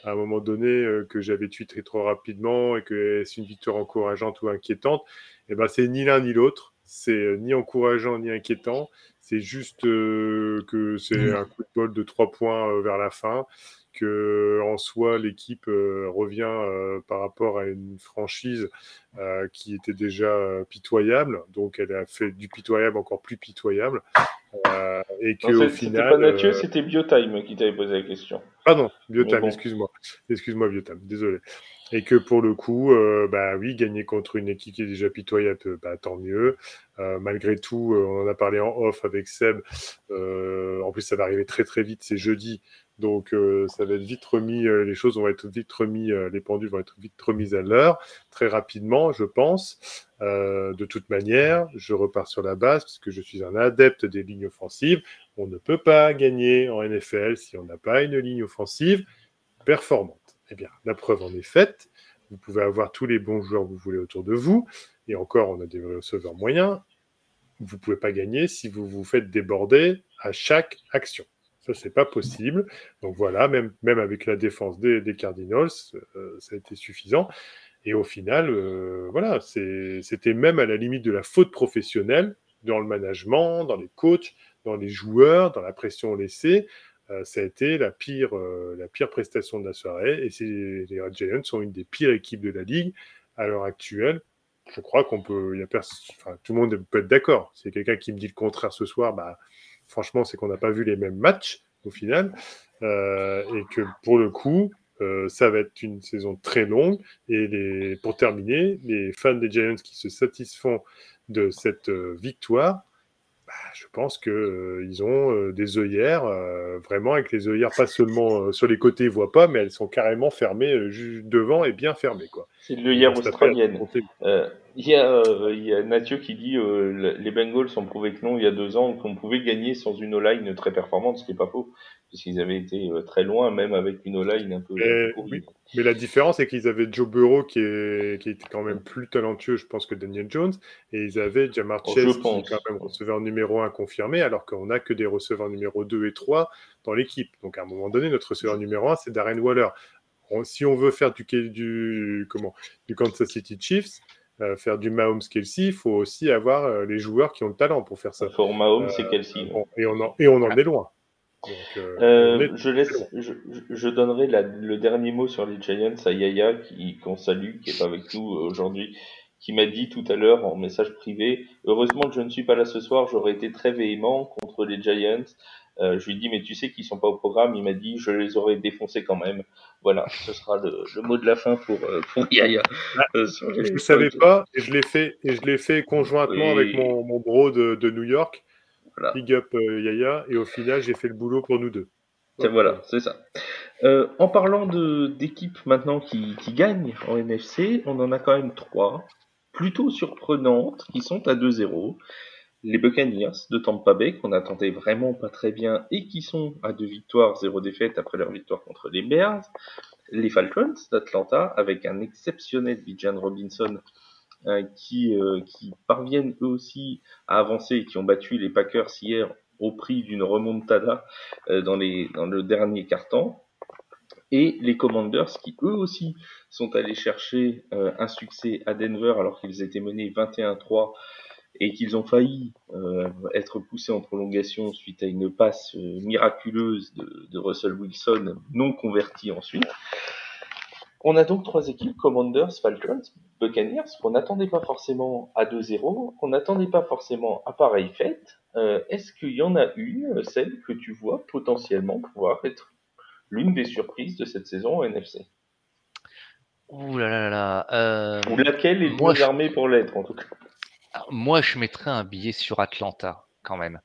Speaker 3: à un moment donné euh, que j'avais tweeté trop rapidement et que c'est une victoire encourageante ou inquiétante, et eh ben c'est ni l'un ni l'autre. C'est euh, ni encourageant ni inquiétant. C'est juste euh, que c'est mmh. un coup de bol de trois points vers la fin que en soi l'équipe revient par rapport à une franchise qui était déjà pitoyable, donc elle a fait du pitoyable encore plus pitoyable.
Speaker 1: Euh, et que au final. pas Mathieu, euh, c'était Biotime qui t'avait posé la question.
Speaker 3: Pardon, Biotime, excuse-moi. Excuse-moi, Biotime, désolé. Et que pour le coup, euh, bah oui, gagner contre une équipe qui est déjà pitoyable, bah, tant mieux. malgré tout, on en a parlé en off avec Seb. en plus, ça va arriver très très vite, c'est jeudi. Donc ça va être vite remis, les choses vont être vite remis, les pendules vont être vite remises à l'heure, très rapidement, je pense. de toute manière, je repars sur la base, parce que je suis un adepte des lignes offensives. On ne peut pas gagner en NFL si on n'a pas une ligne offensive performante. Eh bien, la preuve en est faite. Vous pouvez avoir tous les bons joueurs que vous voulez autour de vous, et encore, on a des receveurs moyens. Vous ne pouvez pas gagner si vous vous faites déborder à chaque action. Ça, c'est pas possible. Donc voilà, même, même avec la défense des, Cardinals, euh, ça a été suffisant. Et au final, euh, voilà, c'était même à la limite de la faute professionnelle dans le management, dans les coachs, dans les joueurs, dans la pression laissée. Euh, ça a été la pire, la pire prestation de la soirée. Et les Red Giants sont une des pires équipes de la ligue à l'heure actuelle. Je crois qu'on peut, y a enfin, tout le monde peut être d'accord. C'est quelqu'un qui me dit le contraire ce soir, bah, franchement, c'est qu'on n'a pas vu les mêmes matchs au final. Euh, et que pour le coup, euh, ça va être une saison très longue. Et les, pour terminer, les fans des Giants qui se satisfont de cette euh, victoire, bah, je pense qu'ils ont des œillères, vraiment avec les œillères pas seulement sur les côtés, ils voient pas, mais elles sont carrément fermées devant et bien fermées.
Speaker 1: C'est l'œillère australienne. Il y, a, il y a Mathieu qui dit les Bengals ont prouvé que non il y a deux ans qu'on pouvait gagner sans une O-line très performante, ce qui n'est pas faux puisqu'ils avaient été euh, très loin, même avec une O-line un peu.
Speaker 3: Mais, oui. mais la différence, c'est qu'ils avaient Joe Burrow qui, est, qui était quand même plus talentueux, je pense, que Daniel Jones, et ils avaient Jamar oh, Chase qui est quand même receveur numéro 1 confirmé, alors qu'on n'a que des receveurs numéro 2 et 3 dans l'équipe. Donc à un moment donné, notre receveur numéro 1, c'est Darren Waller. si on veut faire du, du, comment, du Kansas City Chiefs, euh, faire du Mahomes Kelsey, il faut aussi avoir euh, les joueurs qui ont le talent pour faire ça.
Speaker 1: Pour Mahomes, Kelsey.
Speaker 3: et, on en, et on en est loin.
Speaker 1: Euh, euh, je laisse, je, je donnerai la, le dernier mot sur les Giants à Yaya, qui qu'on salue, qui est avec nous euh, aujourd'hui, qui m'a dit tout à l'heure en message privé, heureusement que je ne suis pas là ce soir, j'aurais été très véhément contre les Giants. Euh, je lui ai dit, mais tu sais qu'ils sont pas au programme. Il m'a dit, je les aurais défoncés quand même. Voilà, ce sera le, le mot de la fin pour, pour Yaya.
Speaker 3: je ne savais pas, et je l'ai fait, et je l'ai fait conjointement avec mon, mon bro de, de New York. Big up euh, Yaya, et au final, j'ai fait le boulot pour nous deux.
Speaker 1: Voilà, c'est ça. Euh, en parlant d'équipes maintenant qui, qui, gagnent en NFC, on en a quand même trois, plutôt surprenantes, qui sont à 2-0. Les Buccaneers de Tampa Bay, qu'on attendait vraiment pas très bien, et qui sont à deux victoires, zéro défaite après leur victoire contre les Bears. Les Falcons d'Atlanta, avec un exceptionnel Bijan Robinson euh, qui, euh, qui parviennent eux aussi à avancer et qui ont battu les Packers hier au prix d'une remontada euh, dans, les, dans le dernier quart-temps. Et les Commanders qui eux aussi sont allés chercher un succès à Denver alors qu'ils étaient menés 21-3 et qu'ils ont failli être poussés en prolongation suite à une passe miraculeuse de, de, Russell Wilson non convertie ensuite. On a donc trois équipes, Commanders, Falcons, Buccaneers, qu'on n'attendait pas forcément à 2-0, qu'on n'attendait pas forcément à pareille fête. Euh, est-ce qu'il y en a une, euh, celle que tu vois potentiellement pouvoir être l'une des surprises de cette saison au NFC
Speaker 2: Ouh là là là. Euh,
Speaker 1: Ou laquelle est moins armée pour l'être, en tout cas?
Speaker 2: Moi, je mettrais un billet sur Atlanta, quand même.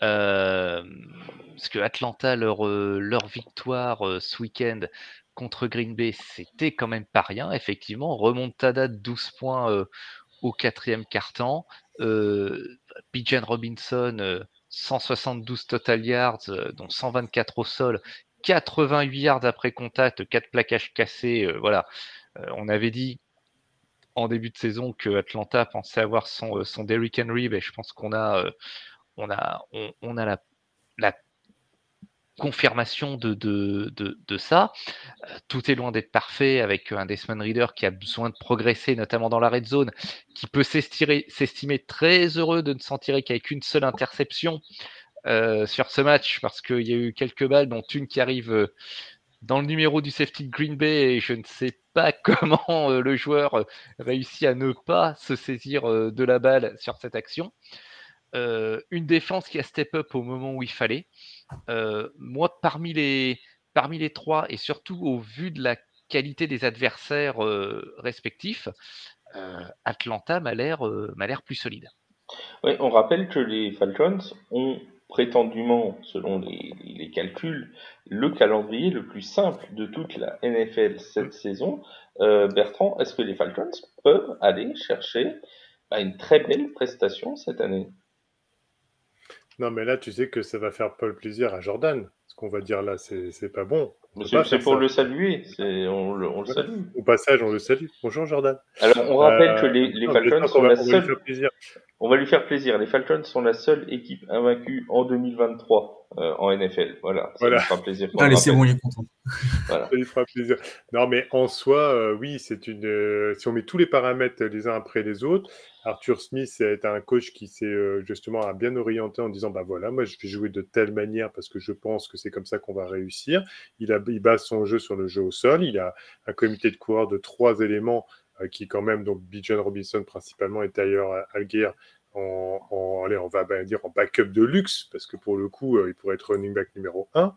Speaker 2: parce que Atlanta, leur, leur victoire ce week-end contre Green Bay, c'était quand même pas rien, effectivement. Remontada de 12 points au quatrième quart-temps. Euh, Bijan Robinson, 172 total yards, dont 124 au sol, 88 yards après contact, 4 plaquages cassés. voilà. on avait dit en début de saison que Atlanta pensait avoir son, son Derrick Henry, ben, je pense qu'on a, on a, on, a la, confirmation de, ça. Euh, tout est loin d'être parfait avec un Desmond Reader qui a besoin de progresser, notamment dans la red zone, qui peut s'estimer très heureux de ne s'en tirer qu'avec une seule interception euh, sur ce match parce qu'il y a eu quelques balles, dont une qui arrive euh, dans le numéro du safety Green Bay et je ne sais pas comment le joueur réussit à ne pas se saisir de la balle sur cette action. une défense qui a step up au moment où il fallait. Euh, moi, parmi les, parmi les trois, et surtout au vu de la qualité des adversaires euh, respectifs, euh, Atlanta m'a l'air plus solide.
Speaker 1: On rappelle que les Falcons ont prétendument, selon les, les, calculs, le calendrier le plus simple de toute la NFL cette saison. Bertrand, est-ce que les Falcons peuvent aller chercher bah, une très belle prestation cette année?
Speaker 3: Non, mais là, tu sais que ça va faire pas le plaisir à Jordan. Ce qu'on va dire là, c'est pas bon.
Speaker 1: C'est pour le saluer, on le, on le salue.
Speaker 3: Au passage, on le salue. Bonjour Jordan.
Speaker 1: Alors, on rappelle que les, les Falcons sont la seule. On va lui faire plaisir. Les Falcons sont la seule équipe invaincue en 2023 euh, en NFL. Voilà, ça lui fera plaisir.
Speaker 4: Allez, c'est bon, il est content.
Speaker 3: Voilà. Ça lui fera plaisir. Non, mais en soi, euh, oui, c'est une. Euh, si on met tous les paramètres les uns après les autres, Arthur Smith est un coach qui s'est euh, justement a bien orienté en disant bah voilà, moi je vais jouer de telle manière parce que je pense que c'est comme ça qu'on va réussir. Il, a, il base son jeu sur le jeu au sol. Il a un comité de coureurs de trois éléments qui quand même, donc Bijan Robinson principalement et Tyler Algier en, allez, on va dire en backup de luxe, parce que pour le coup, il pourrait être running back numéro 1.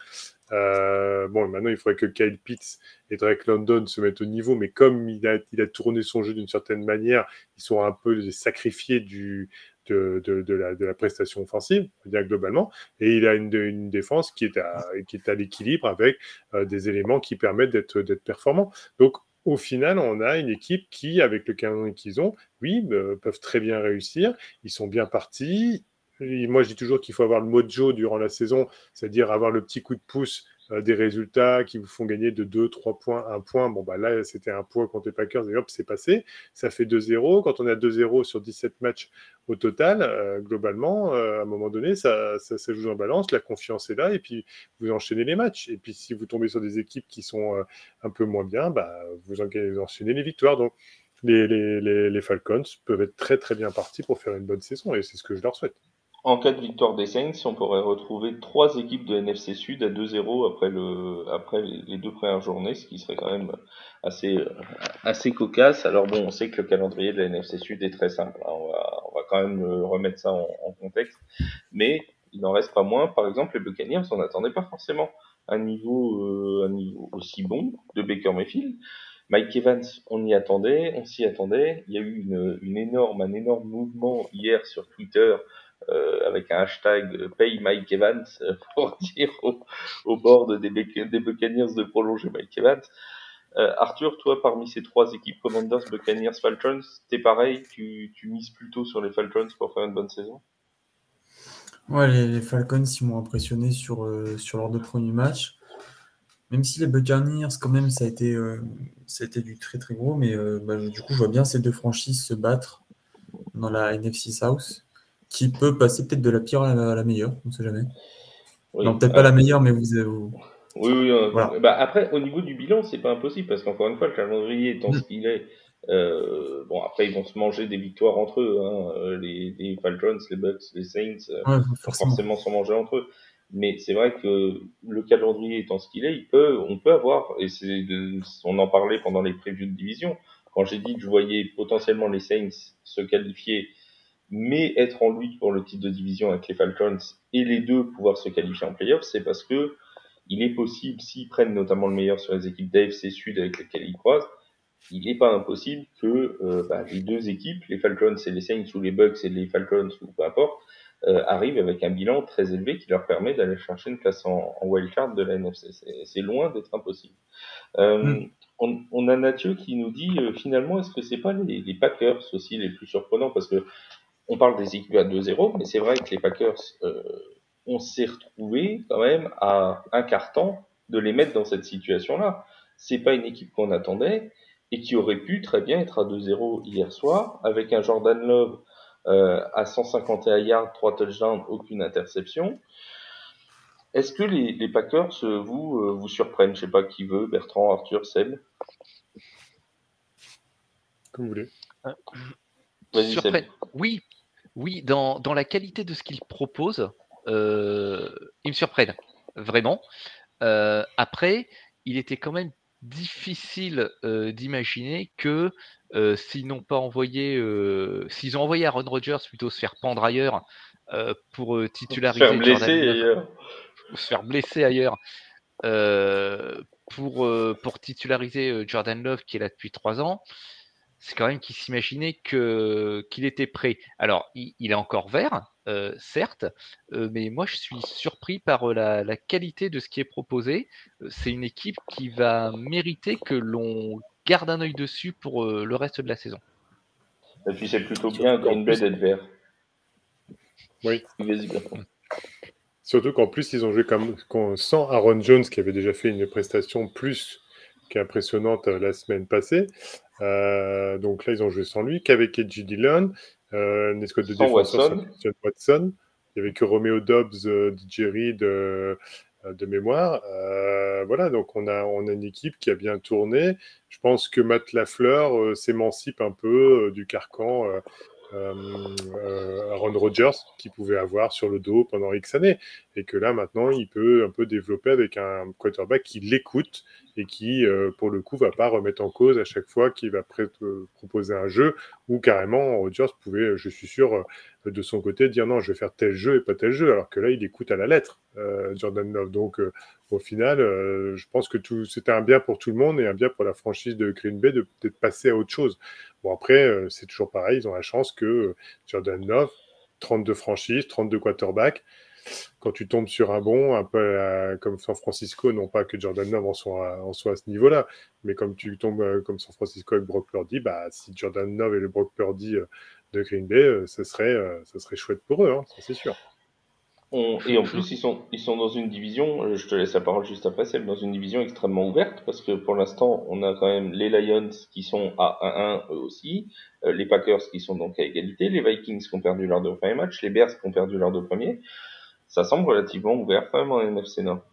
Speaker 3: bon, maintenant, il faudrait que Kyle Pitts et Drake London se mettent au niveau, mais comme il a, il a tourné son jeu d'une certaine manière, ils sont un peu sacrifiés de, la, prestation offensive, bien globalement, et il a une, défense qui est à, à l'équilibre avec euh, des éléments qui permettent d'être performants. Donc, au final, on a une équipe qui, avec le calendrier qu'ils ont, oui, euh, peuvent très bien réussir. Ils sont bien partis. moi, je dis toujours qu'il faut avoir le mojo durant la saison, c'est-à-dire avoir le petit coup de pouce des résultats qui vous font gagner de 2, 3 points, 1 point. Bon, bah là, c'était un point contre les Packers et hop, c'est passé. Ça fait 2-0. Quand on a 2-0 sur 17 matchs au total, euh, globalement, euh, à un moment donné, ça, joue en balance. La confiance est là et puis vous enchaînez les matchs. Et puis si vous tombez sur des équipes qui sont un peu moins bien, bah, vous enchaînez les victoires. Donc, les Falcons peuvent être très très bien partis pour faire une bonne saison et c'est ce que je leur souhaite.
Speaker 1: En cas de victoire des Saints, on pourrait retrouver trois équipes de NFC Sud à 2-0 après, le, après les deux premières journées, ce qui serait quand même assez, assez cocasse. Alors bon, on sait que le calendrier de la NFC Sud est très simple. Hein. On, va, on va quand même remettre ça en, contexte. Mais il n'en reste pas moins. Par exemple, les Buccaneers, on n'attendait pas forcément un niveau, euh, un niveau aussi bon de Baker Mayfield. Mike Evans, on y attendait, on s'y attendait. Il y a eu une, une énorme, un énorme mouvement hier sur Twitter euh, avec un hashtag euh, Pay Mike Evans euh, pour dire au, au bord des, Buccaneers de prolonger Mike Evans. Arthur, toi, parmi ces trois équipes, Commanders, Buccaneers, Falcons, t'es pareil, tu, mises plutôt sur les Falcons pour faire une bonne saison?
Speaker 4: Ouais, les, Falcons, ils m'ont impressionné sur, leurs deux premiers matchs. Même si les Buccaneers, quand même, ça a été, ça a été du très très gros, mais bah, du coup, je vois bien ces deux franchises se battre dans la NFC South qui peut passer peut-être de la pire à la, meilleure, on ne sait jamais. non, peut-être pas la meilleure, mais vous.
Speaker 1: Oui, oui. Euh, bah, après, au niveau du bilan, c'est pas impossible parce qu'encore une fois, le calendrier étant ce qu'il est, euh, bon, après, ils vont se manger des victoires entre eux. Hein, euh, les, les, Falcons, les Bucks, les Saints, forcément. forcément s'en manger entre eux. Mais c'est vrai que le calendrier étant ce qu'il est, il peut, on peut avoir, et c'est, on en parlait pendant les previews de division, quand j'ai dit que je voyais potentiellement les Saints se qualifier mais être en lutte pour le titre de division avec les Falcons et les deux pouvoir se qualifier en playoffs, c'est parce que il est possible, s'ils prennent notamment le meilleur sur les équipes d'AFC Sud avec lesquelles ils croisent, il n'est pas impossible que euh, bah, les deux équipes, les Falcons et les Saints ou les Bucks et les Falcons ou peu importe, euh, arrivent avec un bilan très élevé qui leur permet d'aller chercher une place en, en wildcard de la NFC. C'est loin d'être impossible. Euh, hmm. on, on, a Mathieu qui nous dit finalement est-ce que c'est pas les, les, Packers aussi les plus surprenants? Parce que on parle des équipes à 2-0, mais c'est vrai que les Packers, euh, on s'est retrouvé quand même à un quart temps de les mettre dans cette situation-là. C'est pas une équipe qu'on attendait et qui aurait pu très bien être à 2-0 hier soir avec un Jordan Love euh, à 151 yards, 3 touchdowns, aucune interception. Est-ce que les, Packers vous euh, vous surprennent? Je sais pas qui veut, Bertrand, Arthur, Seb.
Speaker 3: Comme vous voulez.
Speaker 2: Oui, oui, dans, dans, la qualité de ce qu'ils proposent, euh, ils me surprennent, vraiment. Euh, après, il était quand même difficile euh, d'imaginer que s'ils n'ont pas envoyé, s'ils ont envoyé Aaron Rodgers plutôt se faire pendre ailleurs pour titulariser, se faire blesser ailleurs, se faire blesser ailleurs, pour pour titulariser Jordan Love qui est là depuis trois ans c'est quand même qu'il s'imaginait que qu'il était prêt. Alors, il, est encore vert, euh, certes, euh, mais moi je suis surpris par euh, la, qualité de ce qui est proposé. C'est une équipe qui va mériter que l'on garde un œil dessus pour le reste de la saison.
Speaker 1: Et puis c'est plutôt bien Green Bay d'être vert.
Speaker 3: Oui. Surtout qu'en plus, ils ont joué comme, sans Aaron Jones, qui avait déjà fait une prestation plus qu'impressionnante la semaine passée. Euh, donc là, ils ont joué sans lui, qu'avec Edgy Dillon, euh, une escouade de défenseurs Watson. Watson. Il n'y avait que Romeo Dobbs, euh, Jerry de, euh, de mémoire. Euh, voilà, donc on a, on a une équipe qui a bien tourné. Je pense que Matt Lafleur s'émancipe un peu du carcan Aaron Rodgers qu'il pouvait avoir sur le dos pendant X années. Et que là, maintenant, il peut un peu développer avec un quarterback qui l'écoute et qui, pour le coup, va pas remettre en cause à chaque fois qu'il va proposer un jeu ou carrément Rodgers pouvait, je suis sûr, de son côté dire non, je vais faire tel jeu et pas tel jeu, alors que là, il écoute à la lettre Jordan Love. Donc, au final, je pense que c'était un bien pour tout le monde et un bien pour la franchise de Green Bay de peut-être passer à autre chose. Bon, après, c'est toujours pareil, ils ont la chance que Jordan Love, 32 franchises, 32 quarterbacks, quand tu tombes sur un bon, un peu comme San Francisco, non pas que Jordan Love en soit, à ce niveau-là, mais comme tu tombes euh, comme San Francisco avec Brock Purdy, bah, si Jordan Love et le Brock Purdy euh, de Green Bay, euh, ce serait, ce serait chouette pour eux, hein, c'est sûr
Speaker 1: et en plus, ils sont, ils sont dans une division, euh, je te laisse la parole juste après, c'est dans une division extrêmement ouverte, parce que pour l'instant, on a quand même les Lions qui sont à 1-1 eux aussi, euh, les Packers qui sont donc à égalité, les Vikings qui ont perdu leur deux premiers matchs, les Bears qui ont perdu leurs deux premiers. Ça semble relativement ouvert quand même en NFC Nord.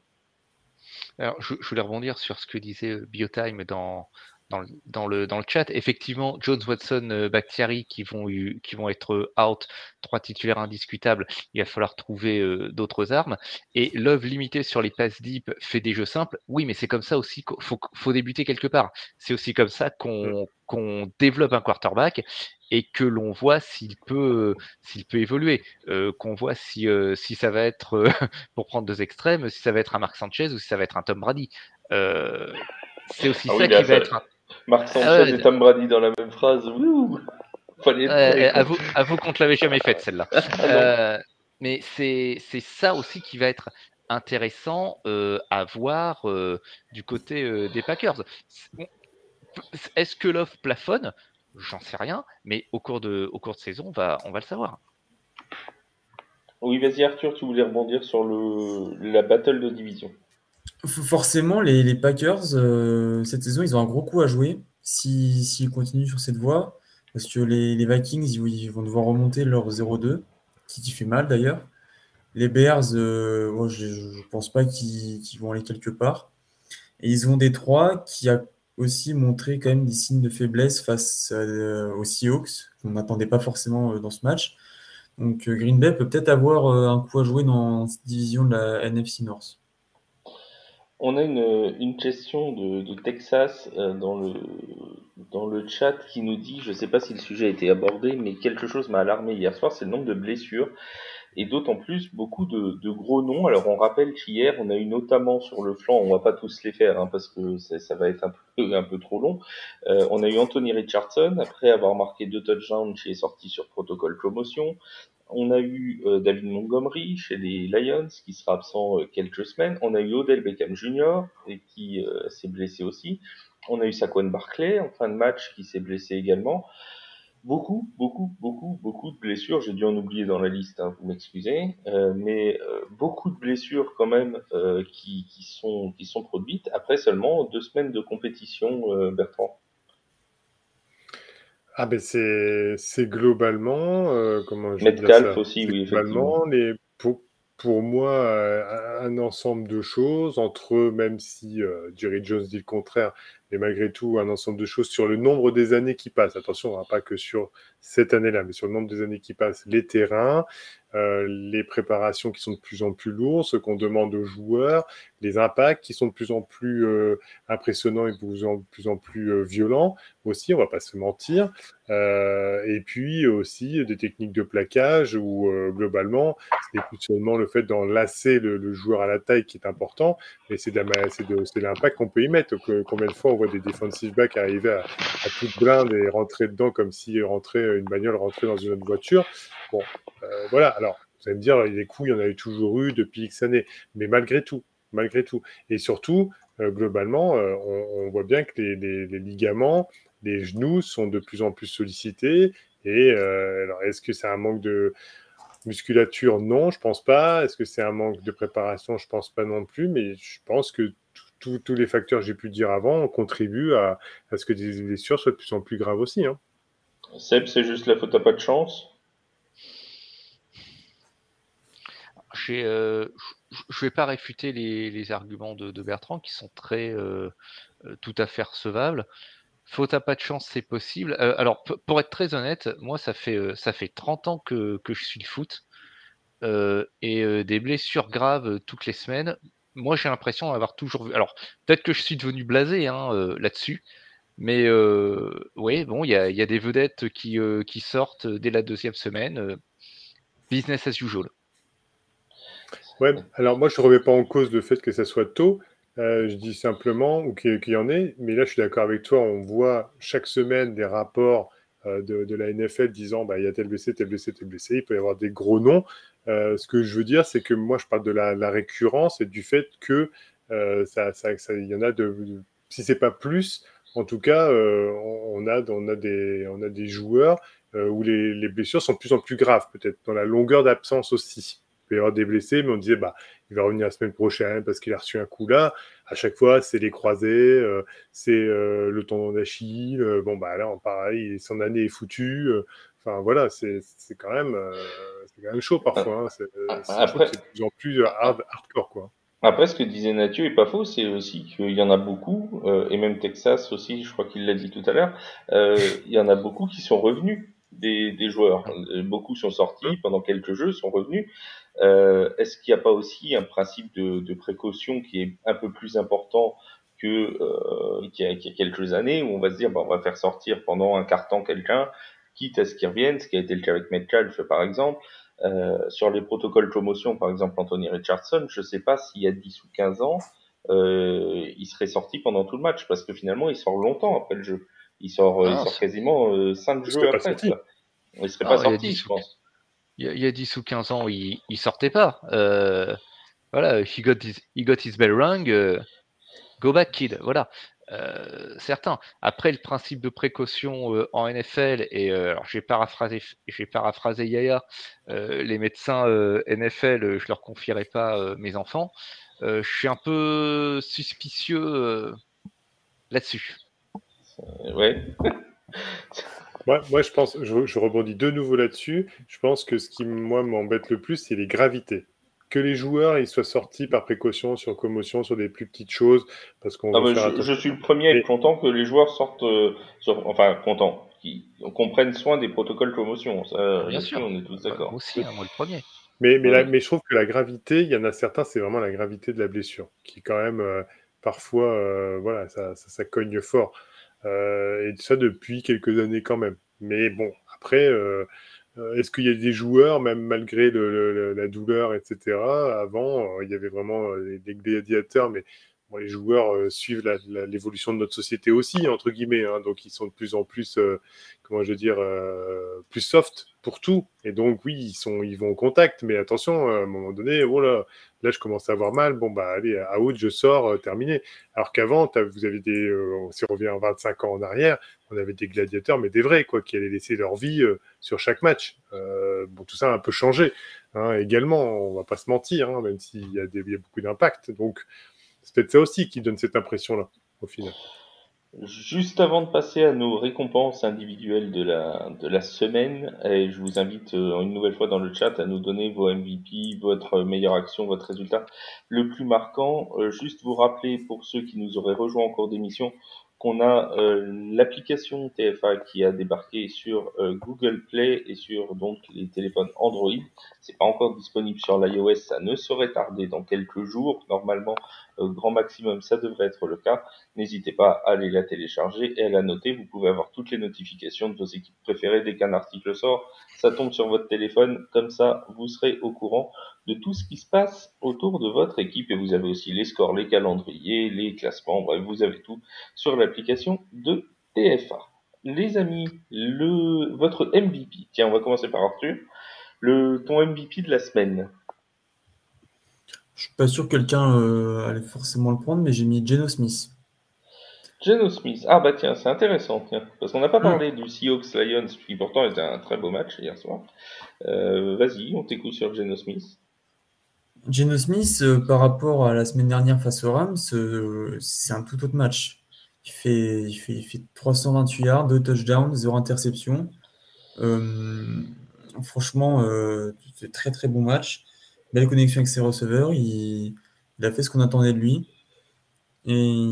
Speaker 2: Alors, je, voulais rebondir sur ce que disait euh, Biotime dans, dans le, dans, le, chat. Effectivement, Jones, Watson, euh, Bakhtiari qui vont, qui vont être out, trois titulaires indiscutables. Il va falloir trouver euh, d'autres armes. Et Love limité sur les passes deep fait des jeux simples. Oui, mais c'est comme ça aussi qu'il faut, faut, débuter quelque part. C'est aussi comme ça qu'on qu'on développe un quarterback et que l'on voit s'il peut, s'il peut évoluer, euh, qu'on voit si, si ça va être, pour prendre deux extrêmes, si ça va être un Marc Sanchez ou si ça va être un Tom Brady. c'est aussi ah ça qui va être
Speaker 1: Marc Sanchez ah et Tom Brady dans la même phrase.
Speaker 2: à, vous, à vous qu'on ne l'avait jamais faite celle-là. euh, mais c'est ça aussi qui va être intéressant euh, à voir euh, du côté des Packers. Est-ce que l'offre plafonne? J'en sais rien, mais au cours de, au cours de saison, on va, on va le savoir.
Speaker 1: Oui, vas-y Arthur, tu voulais rebondir sur le, la battle de division.
Speaker 4: Forcément, les, Packers, euh, cette saison, ils ont un gros coup à jouer s'ils continuent sur cette voie. Parce que les, Vikings, ils, vont devoir remonter leur 0-2, qui, fait mal d'ailleurs. Les Bears, euh, je ne pense pas qu'ils vont aller quelque part. Et ils ont Détroit qui a aussi montré quand même des signes de faiblesse face euh, aux Seahawks, qu'on n'attendait pas forcément dans ce match. Donc Green Bay peut peut-être avoir un coup à jouer dans cette division de la NFC North.
Speaker 1: On a une, une question de, de Texas euh, dans, le, dans le chat qui nous dit, je ne sais pas si le sujet a été abordé, mais quelque chose m'a alarmé hier soir, c'est le nombre de blessures et d'autant plus beaucoup de, de, gros noms. Alors on rappelle qu'hier, on a eu notamment sur le flanc, on va pas tous les faire hein, parce que ça, va être un peu, un peu trop long, euh, on a eu Anthony Richardson, après avoir marqué deux touchdowns qui est sorti sur protocole promotion. On a eu euh, David Montgomery chez les Lions qui sera absent euh, quelques semaines. On a eu Odell Beckham Jr. et qui euh, s'est blessé aussi. On a eu Saquon Barclay en fin de match qui s'est blessé également. Beaucoup, beaucoup, beaucoup, beaucoup de blessures. J'ai dû en oublier dans la liste, hein, vous m'excusez, mais beaucoup de blessures quand même qui, qui, sont, qui sont produites après seulement deux semaines de compétition, Bertrand.
Speaker 3: Ah ben c'est c'est globalement, euh, comment je
Speaker 1: dire ça? aussi, oui,
Speaker 3: globalement les pour pour moi, euh, un ensemble de choses entre eux, même si, euh, Jerry Jones dit le contraire, mais malgré tout un ensemble de choses sur le nombre des années qui passent. Attention, hein, pas que sur cette année-là, mais sur le nombre des années qui passent, les terrains, euh, les préparations qui sont de plus en plus lourdes, ce qu'on demande aux joueurs, les impacts qui sont de plus en plus euh, impressionnants et de plus en plus, euh, violents aussi, on va pas se mentir. et puis aussi des techniques de plaquage où globalement, ce plus seulement le fait d'enlacer le, joueur à la taille qui est important, mais c'est l'impact qu'on peut y mettre. combien de fois voit des defensive backs arriver à, à toute blinde et rentrer dedans comme si rentrer une bagnole rentrait dans une autre voiture. Bon, voilà alors, vous allez me dire, les coups, il y en a eu toujours eu depuis X années, mais malgré tout, malgré tout. Et surtout, euh, globalement, euh, on, voit bien que les, ligaments, les genoux sont de plus en plus sollicités. Et euh, alors, est-ce que c'est un manque de musculature? Non, je pense pas. Est-ce que c'est un manque de préparation? Je pense pas non plus. Mais je pense que tous les facteurs que j'ai pu dire avant contribuent à, ce que des blessures soient de plus en plus graves aussi. Hein.
Speaker 1: Seb, c'est juste la faute à pas de chance?
Speaker 2: Euh, je ne vais pas réfuter les, arguments de, Bertrand qui sont très euh, euh, tout à fait recevables. Faute à pas de chance, c'est possible. alors, pour être très honnête, moi, ça fait, ça fait 30 ans que, je suis le foot. et des blessures graves toutes les semaines, moi j'ai l'impression d'avoir toujours vu. Alors peut-être que je suis devenu blasé hein, là-dessus, mais euh, oui, bon, il y a, des vedettes qui, qui, sortent dès la deuxième semaine. business as usual.
Speaker 3: Ouais, alors moi je ne remets pas en cause le fait que ça soit tôt. je dis simplement, ou qu'il y en ait, mais là je suis d'accord avec toi, on voit chaque semaine des rapports de, la NFL disant bah, il y a tel blessé, tel blessé, tel blessé, il peut y avoir des gros noms. Ce que je veux dire, c'est que moi je parle de la, récurrence et du fait que ça, ça, il y en a de, si c'est pas plus, en tout cas, on, a, on, a des, on a des joueurs où les, les, blessures sont de plus en plus graves, peut-être dans la longueur d'absence aussi peut y avoir des blessés, mais on disait, bah, il va revenir la semaine prochaine parce qu'il a reçu un coup là. À chaque fois, c'est les croisés, euh, c'est euh, le tendon d'Achille. Euh, bon, bah là, pareil, son année est foutue. Enfin, voilà, c'est quand, même, c'est quand même chaud parfois. Hein. C'est Après... de plus en plus hardcore, quoi.
Speaker 1: Après, ce que disait Nathieu est pas faux, c'est aussi qu'il y en a beaucoup, et même Texas aussi, je crois qu'il l'a dit tout à l'heure, il y en a beaucoup qui sont revenus des, des, joueurs. Beaucoup sont sortis pendant quelques jeux, sont revenus. Euh, Est-ce qu'il n'y a pas aussi un principe de, de, précaution qui est un peu plus important que euh, qu'il y, y, a quelques années où on va se dire bah, on va faire sortir pendant un quart temps quelqu'un, quitte à ce qu'il revienne, ce qui a été le cas avec Metcalf par exemple. Euh, sur les protocoles de promotion, par exemple Anthony Richardson, je ne sais pas s'il y a 10 ou 15 ans, euh, il serait sorti pendant tout le match parce que finalement il sort longtemps après le jeu. Il sort, il ah, sort quasiment 5 euh, jeux après. Il serait pas ah, sorti, je pense
Speaker 2: il y, a 10 ou 15 ans, il, il sortait pas. Euh, voilà, he got his, he got his bell rung, euh, go back kid, voilà. Euh, certains. Après, le principe de précaution euh, en NFL, et euh, alors j'ai paraphrasé, j'ai paraphrasé Yaya, euh, les médecins NFL, je leur confierai pas mes enfants. je suis un peu suspicieux là-dessus.
Speaker 1: Ouais.
Speaker 3: Moi, je pense, je, rebondis de nouveau là-dessus. Je pense que ce qui, moi, m'embête le plus, c'est les gravités. Que les joueurs ils soient sortis par précaution sur commotion, sur des plus petites choses, parce qu'on.
Speaker 1: Ah, je, suis le premier à être content que les joueurs sortent, euh, enfin content, qu'on prenne soin des protocoles commotion. Ça,
Speaker 2: bien sûr,
Speaker 1: on est tous d'accord.
Speaker 2: Moi aussi, hein, moi le premier.
Speaker 3: Mais, mais, mais, je trouve que la gravité, il y en a certains, c'est vraiment la gravité de la blessure, qui quand même, euh, parfois, euh, voilà, ça, ça, cogne fort. Euh, et ça depuis quelques années quand même. Mais bon, après, euh, euh, est-ce qu'il y a des joueurs, même malgré la douleur, etc. Avant, il y avait vraiment des gladiateurs, mais les joueurs suivent l'évolution de notre société aussi, entre guillemets. Hein, donc, ils sont de plus en plus, comment je veux dire, plus soft pour tout. Et donc, oui, ils, sont, ils vont au contact, mais attention, à un moment donné, oh là, je commence à avoir mal. Bon, bah, allez, à août, je sors, terminé. Alors qu'avant, vous avez des, on s'y revient 25 ans en arrière, on avait des gladiateurs, mais des vrais, quoi, qui allaient laisser leur vie sur chaque match. bon, tout ça a un peu changé. Hein, également, on va pas se mentir, hein, même s'il y, y a beaucoup d'impact. Donc, c'est peut-être ça aussi qui donne cette impression-là, au final.
Speaker 1: Juste avant de passer à nos récompenses individuelles de la, de la semaine, et je vous invite euh, une nouvelle fois dans le chat à nous donner vos MVP, votre meilleure action, votre résultat le plus marquant. Euh, juste vous rappeler pour ceux qui nous auraient rejoints en cours d'émission qu'on a euh, l'application TFA qui a débarqué sur Google Play et sur donc les téléphones Android. C'est pas encore disponible sur l'iOS, ça ne saurait tarder dans quelques jours. Normalement, grand maximum, ça devrait être le cas. N'hésitez pas à aller la télécharger et à la noter. Vous pouvez avoir toutes les notifications de vos équipes préférées dès qu'un article sort. Ça tombe sur votre téléphone, comme ça, vous serez au courant de tout ce qui se passe autour de votre équipe et vous avez aussi les scores, les calendriers, les classements, bref, vous avez tout sur l'application de TFA. Les amis, le, votre MVP, tiens, on va commencer par Arthur, le, ton MVP de la semaine.
Speaker 4: Je suis pas sûr que quelqu'un euh, allait forcément le prendre, mais j'ai mis Geno Smith.
Speaker 1: Geno Smith, ah bah tiens, c'est intéressant, tiens, parce qu'on n'a pas parlé du Seahawks Lions, qui pourtant était un très beau match hier soir. Euh, vas-y, on t'écoute sur Geno Smith.
Speaker 4: Geno Smith, euh, par rapport à la semaine dernière face aux Rams, c'est un tout autre match. Il fait, il fait, il fait 328 yards, 2 touchdowns, 0 interception. Franchement, c'est très très bon match. Belle connexion avec ses receveurs. Il, a fait ce qu'on attendait de lui. Et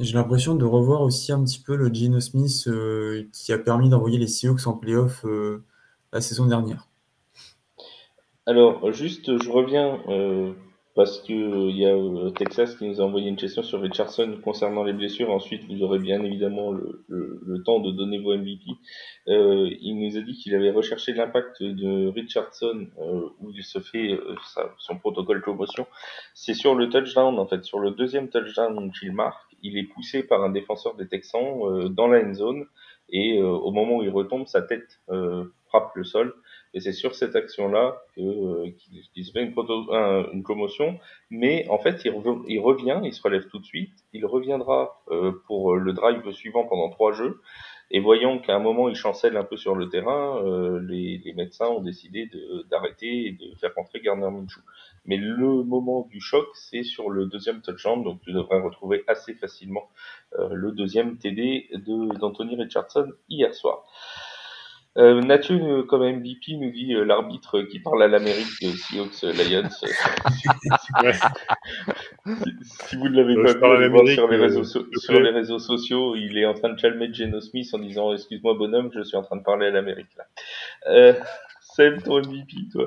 Speaker 4: j'ai l'impression de revoir aussi un petit peu le Geno Smith qui a permis d'envoyer les Seahawks en playoff la saison dernière.
Speaker 1: Alors, juste, je reviens euh, parce que il y a Texas qui nous a envoyé une question sur Richardson concernant les blessures. Ensuite, vous aurez bien évidemment le, le, temps de donner vos MVP. Euh, il nous a dit qu'il avait recherché l'impact de Richardson où il se fait son protocole de commotion. C'est sur le touchdown en fait, sur le deuxième touchdown qu'il marque, il est poussé par un défenseur des Texans dans la end zone et au moment où il retombe, sa tête frappe le sol et c'est sur cette action-là euh, qu'il se fait une, une, commotion. Mais en fait, il, revient, il se relève tout de suite. Il reviendra euh, pour le drive suivant pendant trois jeux. Et voyant qu'à un moment, il chancelle un peu sur le terrain, euh, les, les, médecins ont décidé d'arrêter et de faire rentrer Garner Minshew. Mais le moment du choc, c'est sur le deuxième touchdown, donc tu devrais retrouver assez facilement euh, le deuxième TD d'Anthony Richardson hier soir. Euh, Mathieu, comme MVP, nous dit euh, l'arbitre qui parle à l'Amérique de Seahawks euh, Lions. si, vous ne l'avez pas vu, sur, les réseaux sur les réseaux sociaux, il est en train de chalmer Geno Smith en disant Excuse-moi, bonhomme, je suis en train de parler à l'Amérique. là. Euh, Seb, ton MVP, toi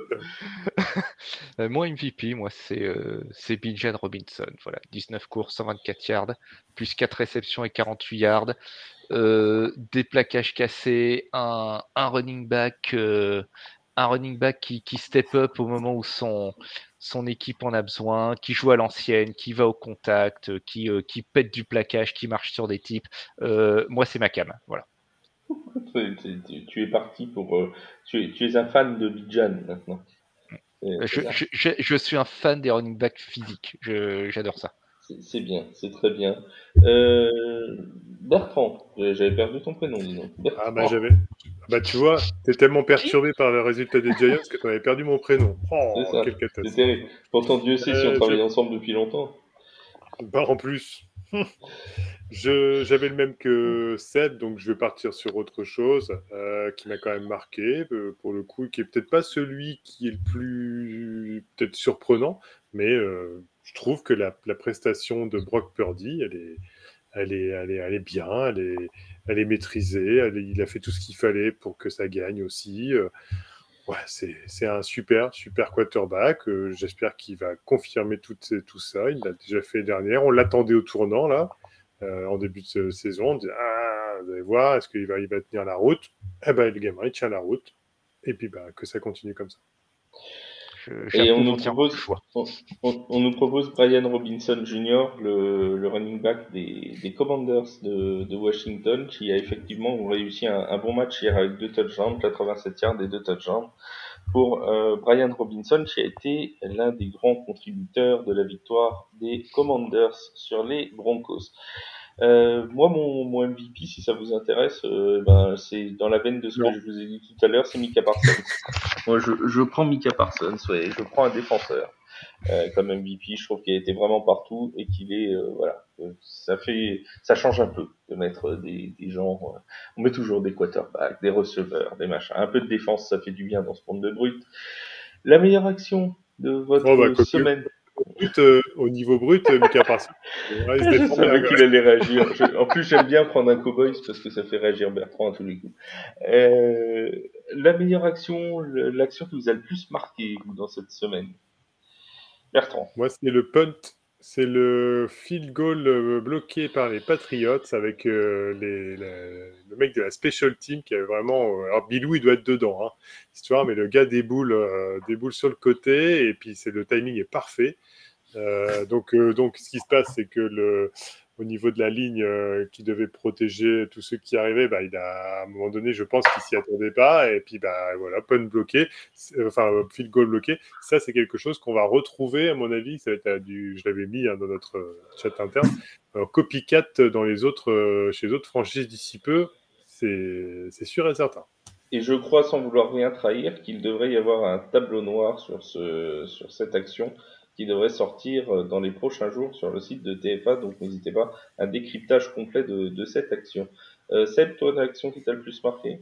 Speaker 2: Moi, MVP, moi, c'est euh, Bijan Robinson. Voilà, 19 courses, 124 yards, plus 4 réceptions et 48 yards. Euh, des plaquages cassés, un, running back, euh, un running back qui, step up au moment où son, son équipe en a besoin, qui joue à l'ancienne, qui va au contact, qui, euh, qui pète du plaquage, qui marche sur des types. moi, c'est ma cam. Voilà.
Speaker 1: tu es parti pour. Tu es, tu, es, un fan de Bijan maintenant.
Speaker 2: Je, je, suis un fan des running backs physiques. J'adore ça.
Speaker 1: C'est bien, c'est très bien. Euh, Bertrand, j'avais perdu ton prénom, disons.
Speaker 3: Ah bah j'avais. Bah tu vois, t'es tellement perturbé par le résultat des Giants que tu avais perdu mon prénom. Oh, quelle catastrophe. C'est terrible.
Speaker 1: Pourtant, Dieu sait si on euh, travaille ensemble depuis longtemps.
Speaker 3: Bah en plus. J'avais le même que Seb, donc je vais partir sur autre chose euh, qui m'a quand même marqué, pour le coup, qui est peut-être pas celui qui est le plus peut-être surprenant, mais je trouve que la, prestation de Brock Purdy, elle est, elle est, elle est, elle est bien, elle est, elle est maîtrisée, il a fait tout ce qu'il fallait pour que ça gagne aussi. Euh, c'est un super, super quarterback. Euh, j'espère qu'il va confirmer tout, tout ça. Il l'a déjà fait dernière. On l'attendait au tournant, là, euh, en début de saison. On dit, ah, vous allez voir, est-ce qu'il va, il va tenir la route? Eh ben, le gamin, il tient la route. Et puis, bah, que ça continue comme ça.
Speaker 1: Et on nous, propose, on, nous propose Brian Robinson Jr., le, running back des, Commanders de, Washington, qui a effectivement réussi un, bon match hier avec deux touchdowns, 87 yards et deux touchdowns. Pour euh, Brian Robinson, qui a été l'un des grands contributeurs de la victoire des Commanders sur les Broncos. Euh, moi, mon, mon, MVP, si ça vous intéresse, euh, ben, c'est dans la veine de ce que je vous ai dit tout à l'heure, c'est Mika Parsons. moi, je, je prends Mika Parsons, ouais, je prends un défenseur euh, comme MVP. Je trouve qu'il a été vraiment partout et qu'il est, euh, voilà, euh, ça fait, ça change un peu de mettre des, des gens. on met toujours des quarterbacks, des receveurs, des machins. Un peu de défense, ça fait du bien dans ce monde de brut. La meilleure action de votre oh, bah, semaine
Speaker 3: brut, euh, au niveau brut, euh, Mika Parsons.
Speaker 1: je savais qu'il allait réagir. en plus, j'aime bien prendre un cowboy parce que ça fait réagir Bertrand à tous les coups. Euh, la meilleure action, l'action qui vous a le plus marqué dans cette semaine Bertrand.
Speaker 3: Moi, c'est le punt c'est le field goal euh, bloqué par les Patriots avec euh, les, le mec de la special team qui avait vraiment. Euh, alors Bilou, il doit être dedans, hein, histoire, mais le gars déboule, déboule sur le côté et puis c'est le timing est parfait. Donc, donc, ce qui se passe, c'est que le, au niveau de la ligne euh, qui devait protéger tous ceux qui arrivaient, bah, il a, à un moment donné, je pense qu'il s'y attendait pas. Et puis, bah, voilà, pun bloqué, euh, enfin, field goal bloqué. Ça, c'est quelque chose qu'on va retrouver, à mon avis. Ça va être du, je l'avais mis hein, dans notre chat interne. copycat dans les autres, euh, chez les autres franchises d'ici peu, c'est sûr et certain.
Speaker 1: Et je crois, sans vouloir rien trahir, qu'il devrait y avoir un tableau noir sur, ce, sur cette action qui devrait sortir euh, dans les prochains jours sur le site de TFA. Donc n'hésitez pas, un décryptage complet de, cette action. Euh, Seb, toi, l'action qui t'a le plus marqué?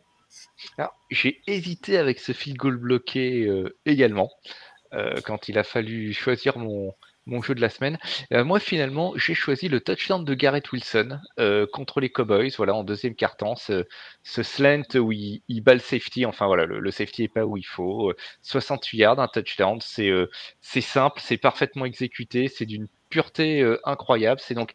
Speaker 2: J'ai hésité avec ce field goal bloqué euh, également. Euh, quand il a fallu choisir mon, mon jeu de la semaine. Euh, moi, finalement, j'ai choisi le touchdown de Garrett Wilson euh, contre les Cowboys. Voilà, en deuxième quart-temps, ce, slant où il, bat le safety. Enfin, voilà, le, safety n'est pas où il faut. 68 yards, un touchdown. C'est simple, c'est parfaitement exécuté, c'est d'une pureté incroyable. C'est donc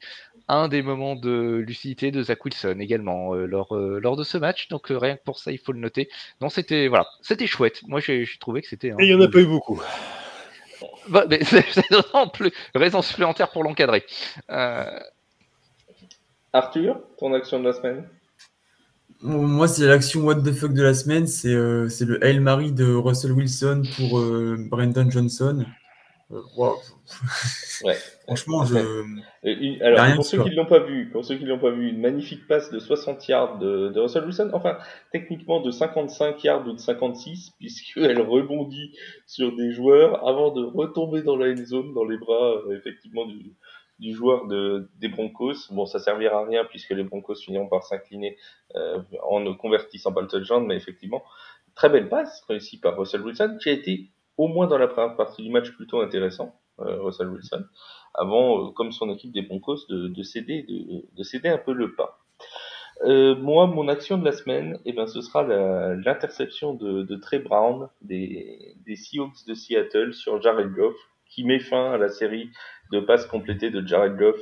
Speaker 2: un des moments de lucidité de Zach Wilson également lors, lors de ce match. Donc rien que pour ça, il faut le noter. Non, c'était voilà, c'était chouette. Moi, j'ai trouvé que c'était.
Speaker 3: Et il n'y en a pas eu beaucoup.
Speaker 2: Bah, c'est d'autant plus raison supplémentaire pour l'encadrer. Euh,
Speaker 1: Arthur, ton action de la semaine?
Speaker 4: Moi, c'est l'action What the fuck de la semaine. C'est euh, le Hail Mary de Russell Wilson pour euh, Brandon Johnson. Wow.
Speaker 1: Ouais.
Speaker 4: Franchement, je.
Speaker 1: alors, pour ceux qui ne l'ont pas vu, pour ceux qui l'ont pas vu, une magnifique passe de 60 yards de, de, Russell Wilson, enfin, techniquement de 55 yards ou de 56, puisqu'elle rebondit sur des joueurs avant de retomber dans la end zone, dans les bras, euh, effectivement, du, du joueur de, des Broncos. Bon, ça servira à rien puisque les Broncos finiront par s'incliner euh, en ne convertissant pas le touchdown, mais effectivement, très belle passe réussie par Russell Wilson, qui a été au moins dans la première partie du match plutôt intéressant, euh, Russell Wilson, avant, euh, comme son équipe des Broncos, de, de céder, de, de, céder un peu le pas. Euh, moi, mon action de la semaine, eh ben, ce sera l'interception de, Trey Brown des, des Seahawks de Seattle sur Jared Goff, qui met fin à la série de passes complétées de Jared Goff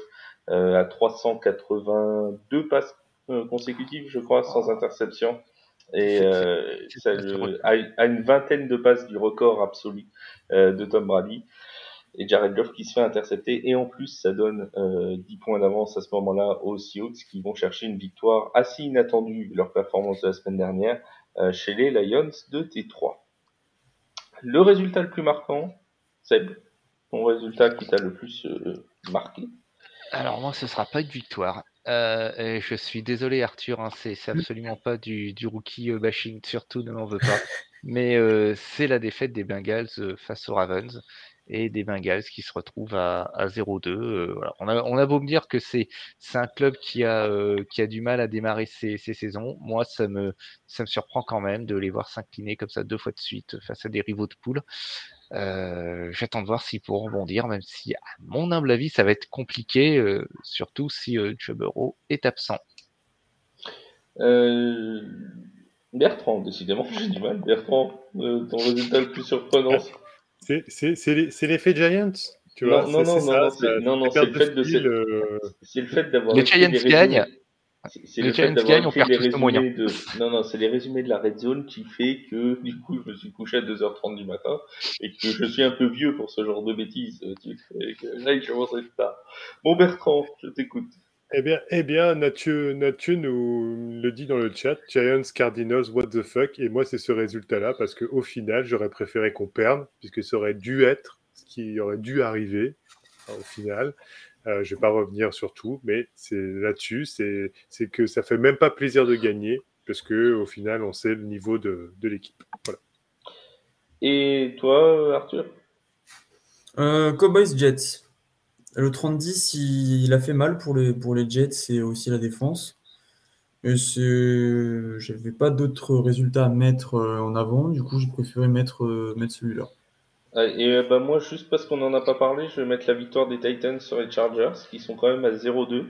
Speaker 1: euh, à 382 passes euh, consécutives, je crois, sans interception et euh, ça, à, une vingtaine de passes du record absolu euh, de Tom Brady et Jared Goff qui se fait intercepter et en plus ça donne euh, 10 points d'avance à ce moment-là aux Seahawks qui vont chercher une victoire assez inattendue leur performance de la semaine dernière euh, chez les Lions de T3. Le résultat le plus marquant, c'est ton résultat qui t'a le plus euh, marqué?
Speaker 2: Alors moi ce sera pas une victoire. Euh, je suis désolé Arthur, hein, c'est mmh. absolument pas du, rookie euh, bashing, surtout ne m'en veux pas. Mais euh, c'est la défaite des Bengals face aux Ravens et des Bengals qui se retrouvent à, 0-2. On, a, beau me dire que c'est un club qui a, qui a du mal à démarrer ses, ses, saisons. Moi, ça me, ça me surprend quand même de les voir s'incliner comme ça deux fois de suite face à des rivaux de poule. Euh, j'attends de voir s'ils pourront bondir, même si, à mon humble avis, ça va être compliqué, euh, surtout si euh, est absent.
Speaker 1: Euh, Bertrand, décidément, j'ai du mal. Bertrand, ton résultat le plus surprenant.
Speaker 3: C'est l'effet Giants
Speaker 1: tu vois, non, non, non, non, non, c'est le fait de. C'est le fait d'avoir.
Speaker 2: Les Giants gagnent.
Speaker 1: C'est le fait d'avoir perd les résumés de... Non, non, c'est les résumés de la Red Zone qui fait que, du coup, je me suis couché à 2h30 du matin et que je suis un peu vieux pour ce genre de bêtises. Que là, il commence à être tard. Bon, Bertrand, je t'écoute.
Speaker 3: Eh bien, eh bien Nathieu, Nathieu nous le dit dans le chat, Giants, Cardinals, what the fuck, et moi c'est ce résultat-là, parce qu'au final, j'aurais préféré qu'on perde, puisque ça aurait dû être ce qui aurait dû arriver, au final. Euh, je ne vais pas revenir sur tout, mais c'est là-dessus, c'est que ça fait même pas plaisir de gagner, parce que au final, on sait le niveau de, de l'équipe. Voilà.
Speaker 1: Et toi, Arthur?
Speaker 4: Euh, Cowboys Jets. Le 30-10, il, a fait mal pour les, pour les Jets et aussi la défense. Je n'avais pas d'autres résultats à mettre euh, en avant, du coup, j'ai préféré mettre, mettre celui-là.
Speaker 1: Et euh, bah moi, juste parce qu'on n'en a pas parlé, je vais mettre la victoire des Titans sur les Chargers, qui sont quand même à 0-2,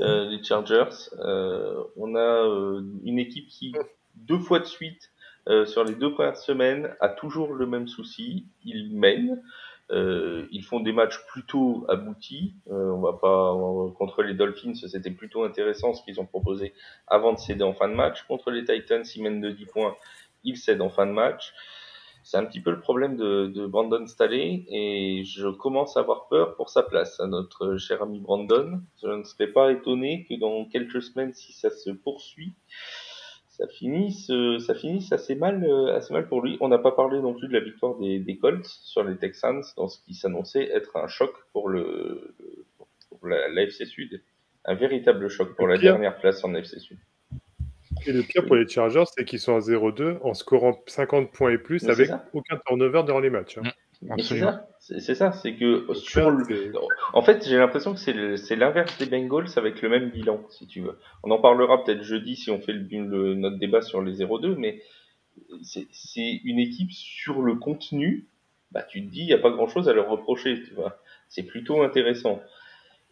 Speaker 1: euh, les Chargers. Euh, on a euh, une équipe qui, deux fois de suite, euh, sur les deux premières semaines, a toujours le même souci. Ils mènent. ils font des matchs plutôt aboutis. on va pas contre les Dolphins, c'était plutôt intéressant ce qu'ils ont proposé avant de céder en fin de match. Contre les Titans, ils mènent de 10 points, ils cèdent en fin de match. C'est un petit peu le problème de, de, Brandon Staley et je commence à avoir peur pour sa place à notre cher ami Brandon. Je ne serais pas étonné que dans quelques semaines, si ça se poursuit, ça finisse, ça finisse assez mal, assez mal pour lui. On n'a pas parlé non plus de la victoire des, des Colts sur les Texans dans ce qui s'annonçait être un choc pour le, pour la, l'AFC Sud, un véritable choc pour la dernière place en AFC Sud.
Speaker 3: Et le pire pour les Chargers, c'est qu'ils sont à 0-2 en scorant 50 points et plus avec aucun turnover durant les matchs. Hein.
Speaker 1: Mm. C'est ça, c'est que sur le... En fait, j'ai l'impression que c'est l'inverse des Bengals avec le même bilan, si tu veux. On en parlera peut-être jeudi si on fait le, notre débat sur les 0-2, mais c'est une équipe sur le contenu bah, tu te dis, il n'y a pas grand chose à leur reprocher, tu vois. C'est plutôt intéressant.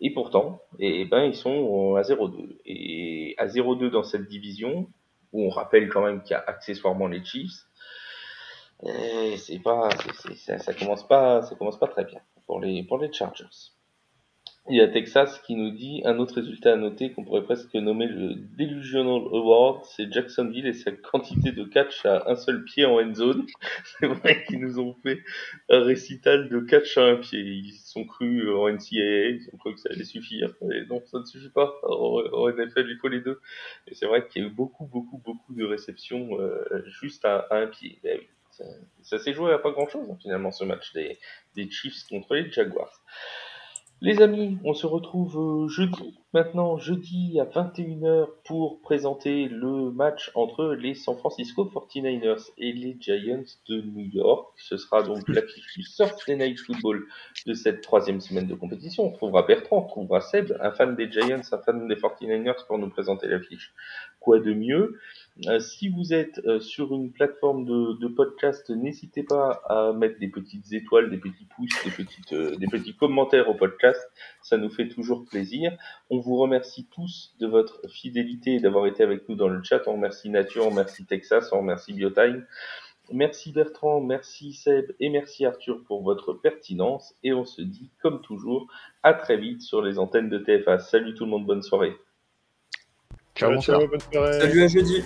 Speaker 1: Et pourtant, eh ben, ils sont à 0-2. Et à 0-2 dans cette division, où on rappelle quand même qu'il y a accessoirement les Chiefs, eh, c'est pas, ça, ça, commence pas, ça commence pas très bien pour les, pour les Chargers. Il y a Texas qui nous dit un autre résultat à noter qu'on pourrait presque nommer le Delusional Award, c'est Jacksonville et sa quantité de catch à un seul pied en end zone. C'est vrai qu'ils nous ont fait un récital de catch à un pied. Ils sont crus en NCAA, ils ont cru que ça allait suffire. Et non, ça ne suffit pas. En, NFL, il faut les deux. Et c'est vrai qu'il y a eu beaucoup, beaucoup, beaucoup de réceptions euh, juste à, un pied. Ben ça, s'est joué à pas grand chose hein, finalement ce match des Chiefs contre les Jaguars. Les amis, on se retrouve euh, jeudi, maintenant jeudi à 21h pour présenter le match entre les San Francisco 49ers et les Giants de New York. Ce sera donc l'affiche du Thursday Night Football de cette troisième semaine de compétition. On trouvera Bertrand, on trouvera Seb, un fan des Giants, un fan des 49ers pour nous présenter l'affiche. Quoi de mieux euh, si vous êtes euh, sur une plateforme de, podcast, n'hésitez pas à mettre des petites étoiles, des petits pouces, des, euh, des petits commentaires au podcast. Ça nous fait toujours plaisir. On vous remercie tous de votre fidélité et d'avoir été avec nous dans le chat. On remercie Nature, on remercie Texas, on remercie Biotime. Merci Bertrand, merci Seb et merci Arthur pour votre pertinence. Et on se dit, comme toujours, à très vite sur les antennes de TFA. Salut tout le monde, bonne soirée.
Speaker 3: Ciao, ciao, bonne soirée.
Speaker 4: Salut à jeudi.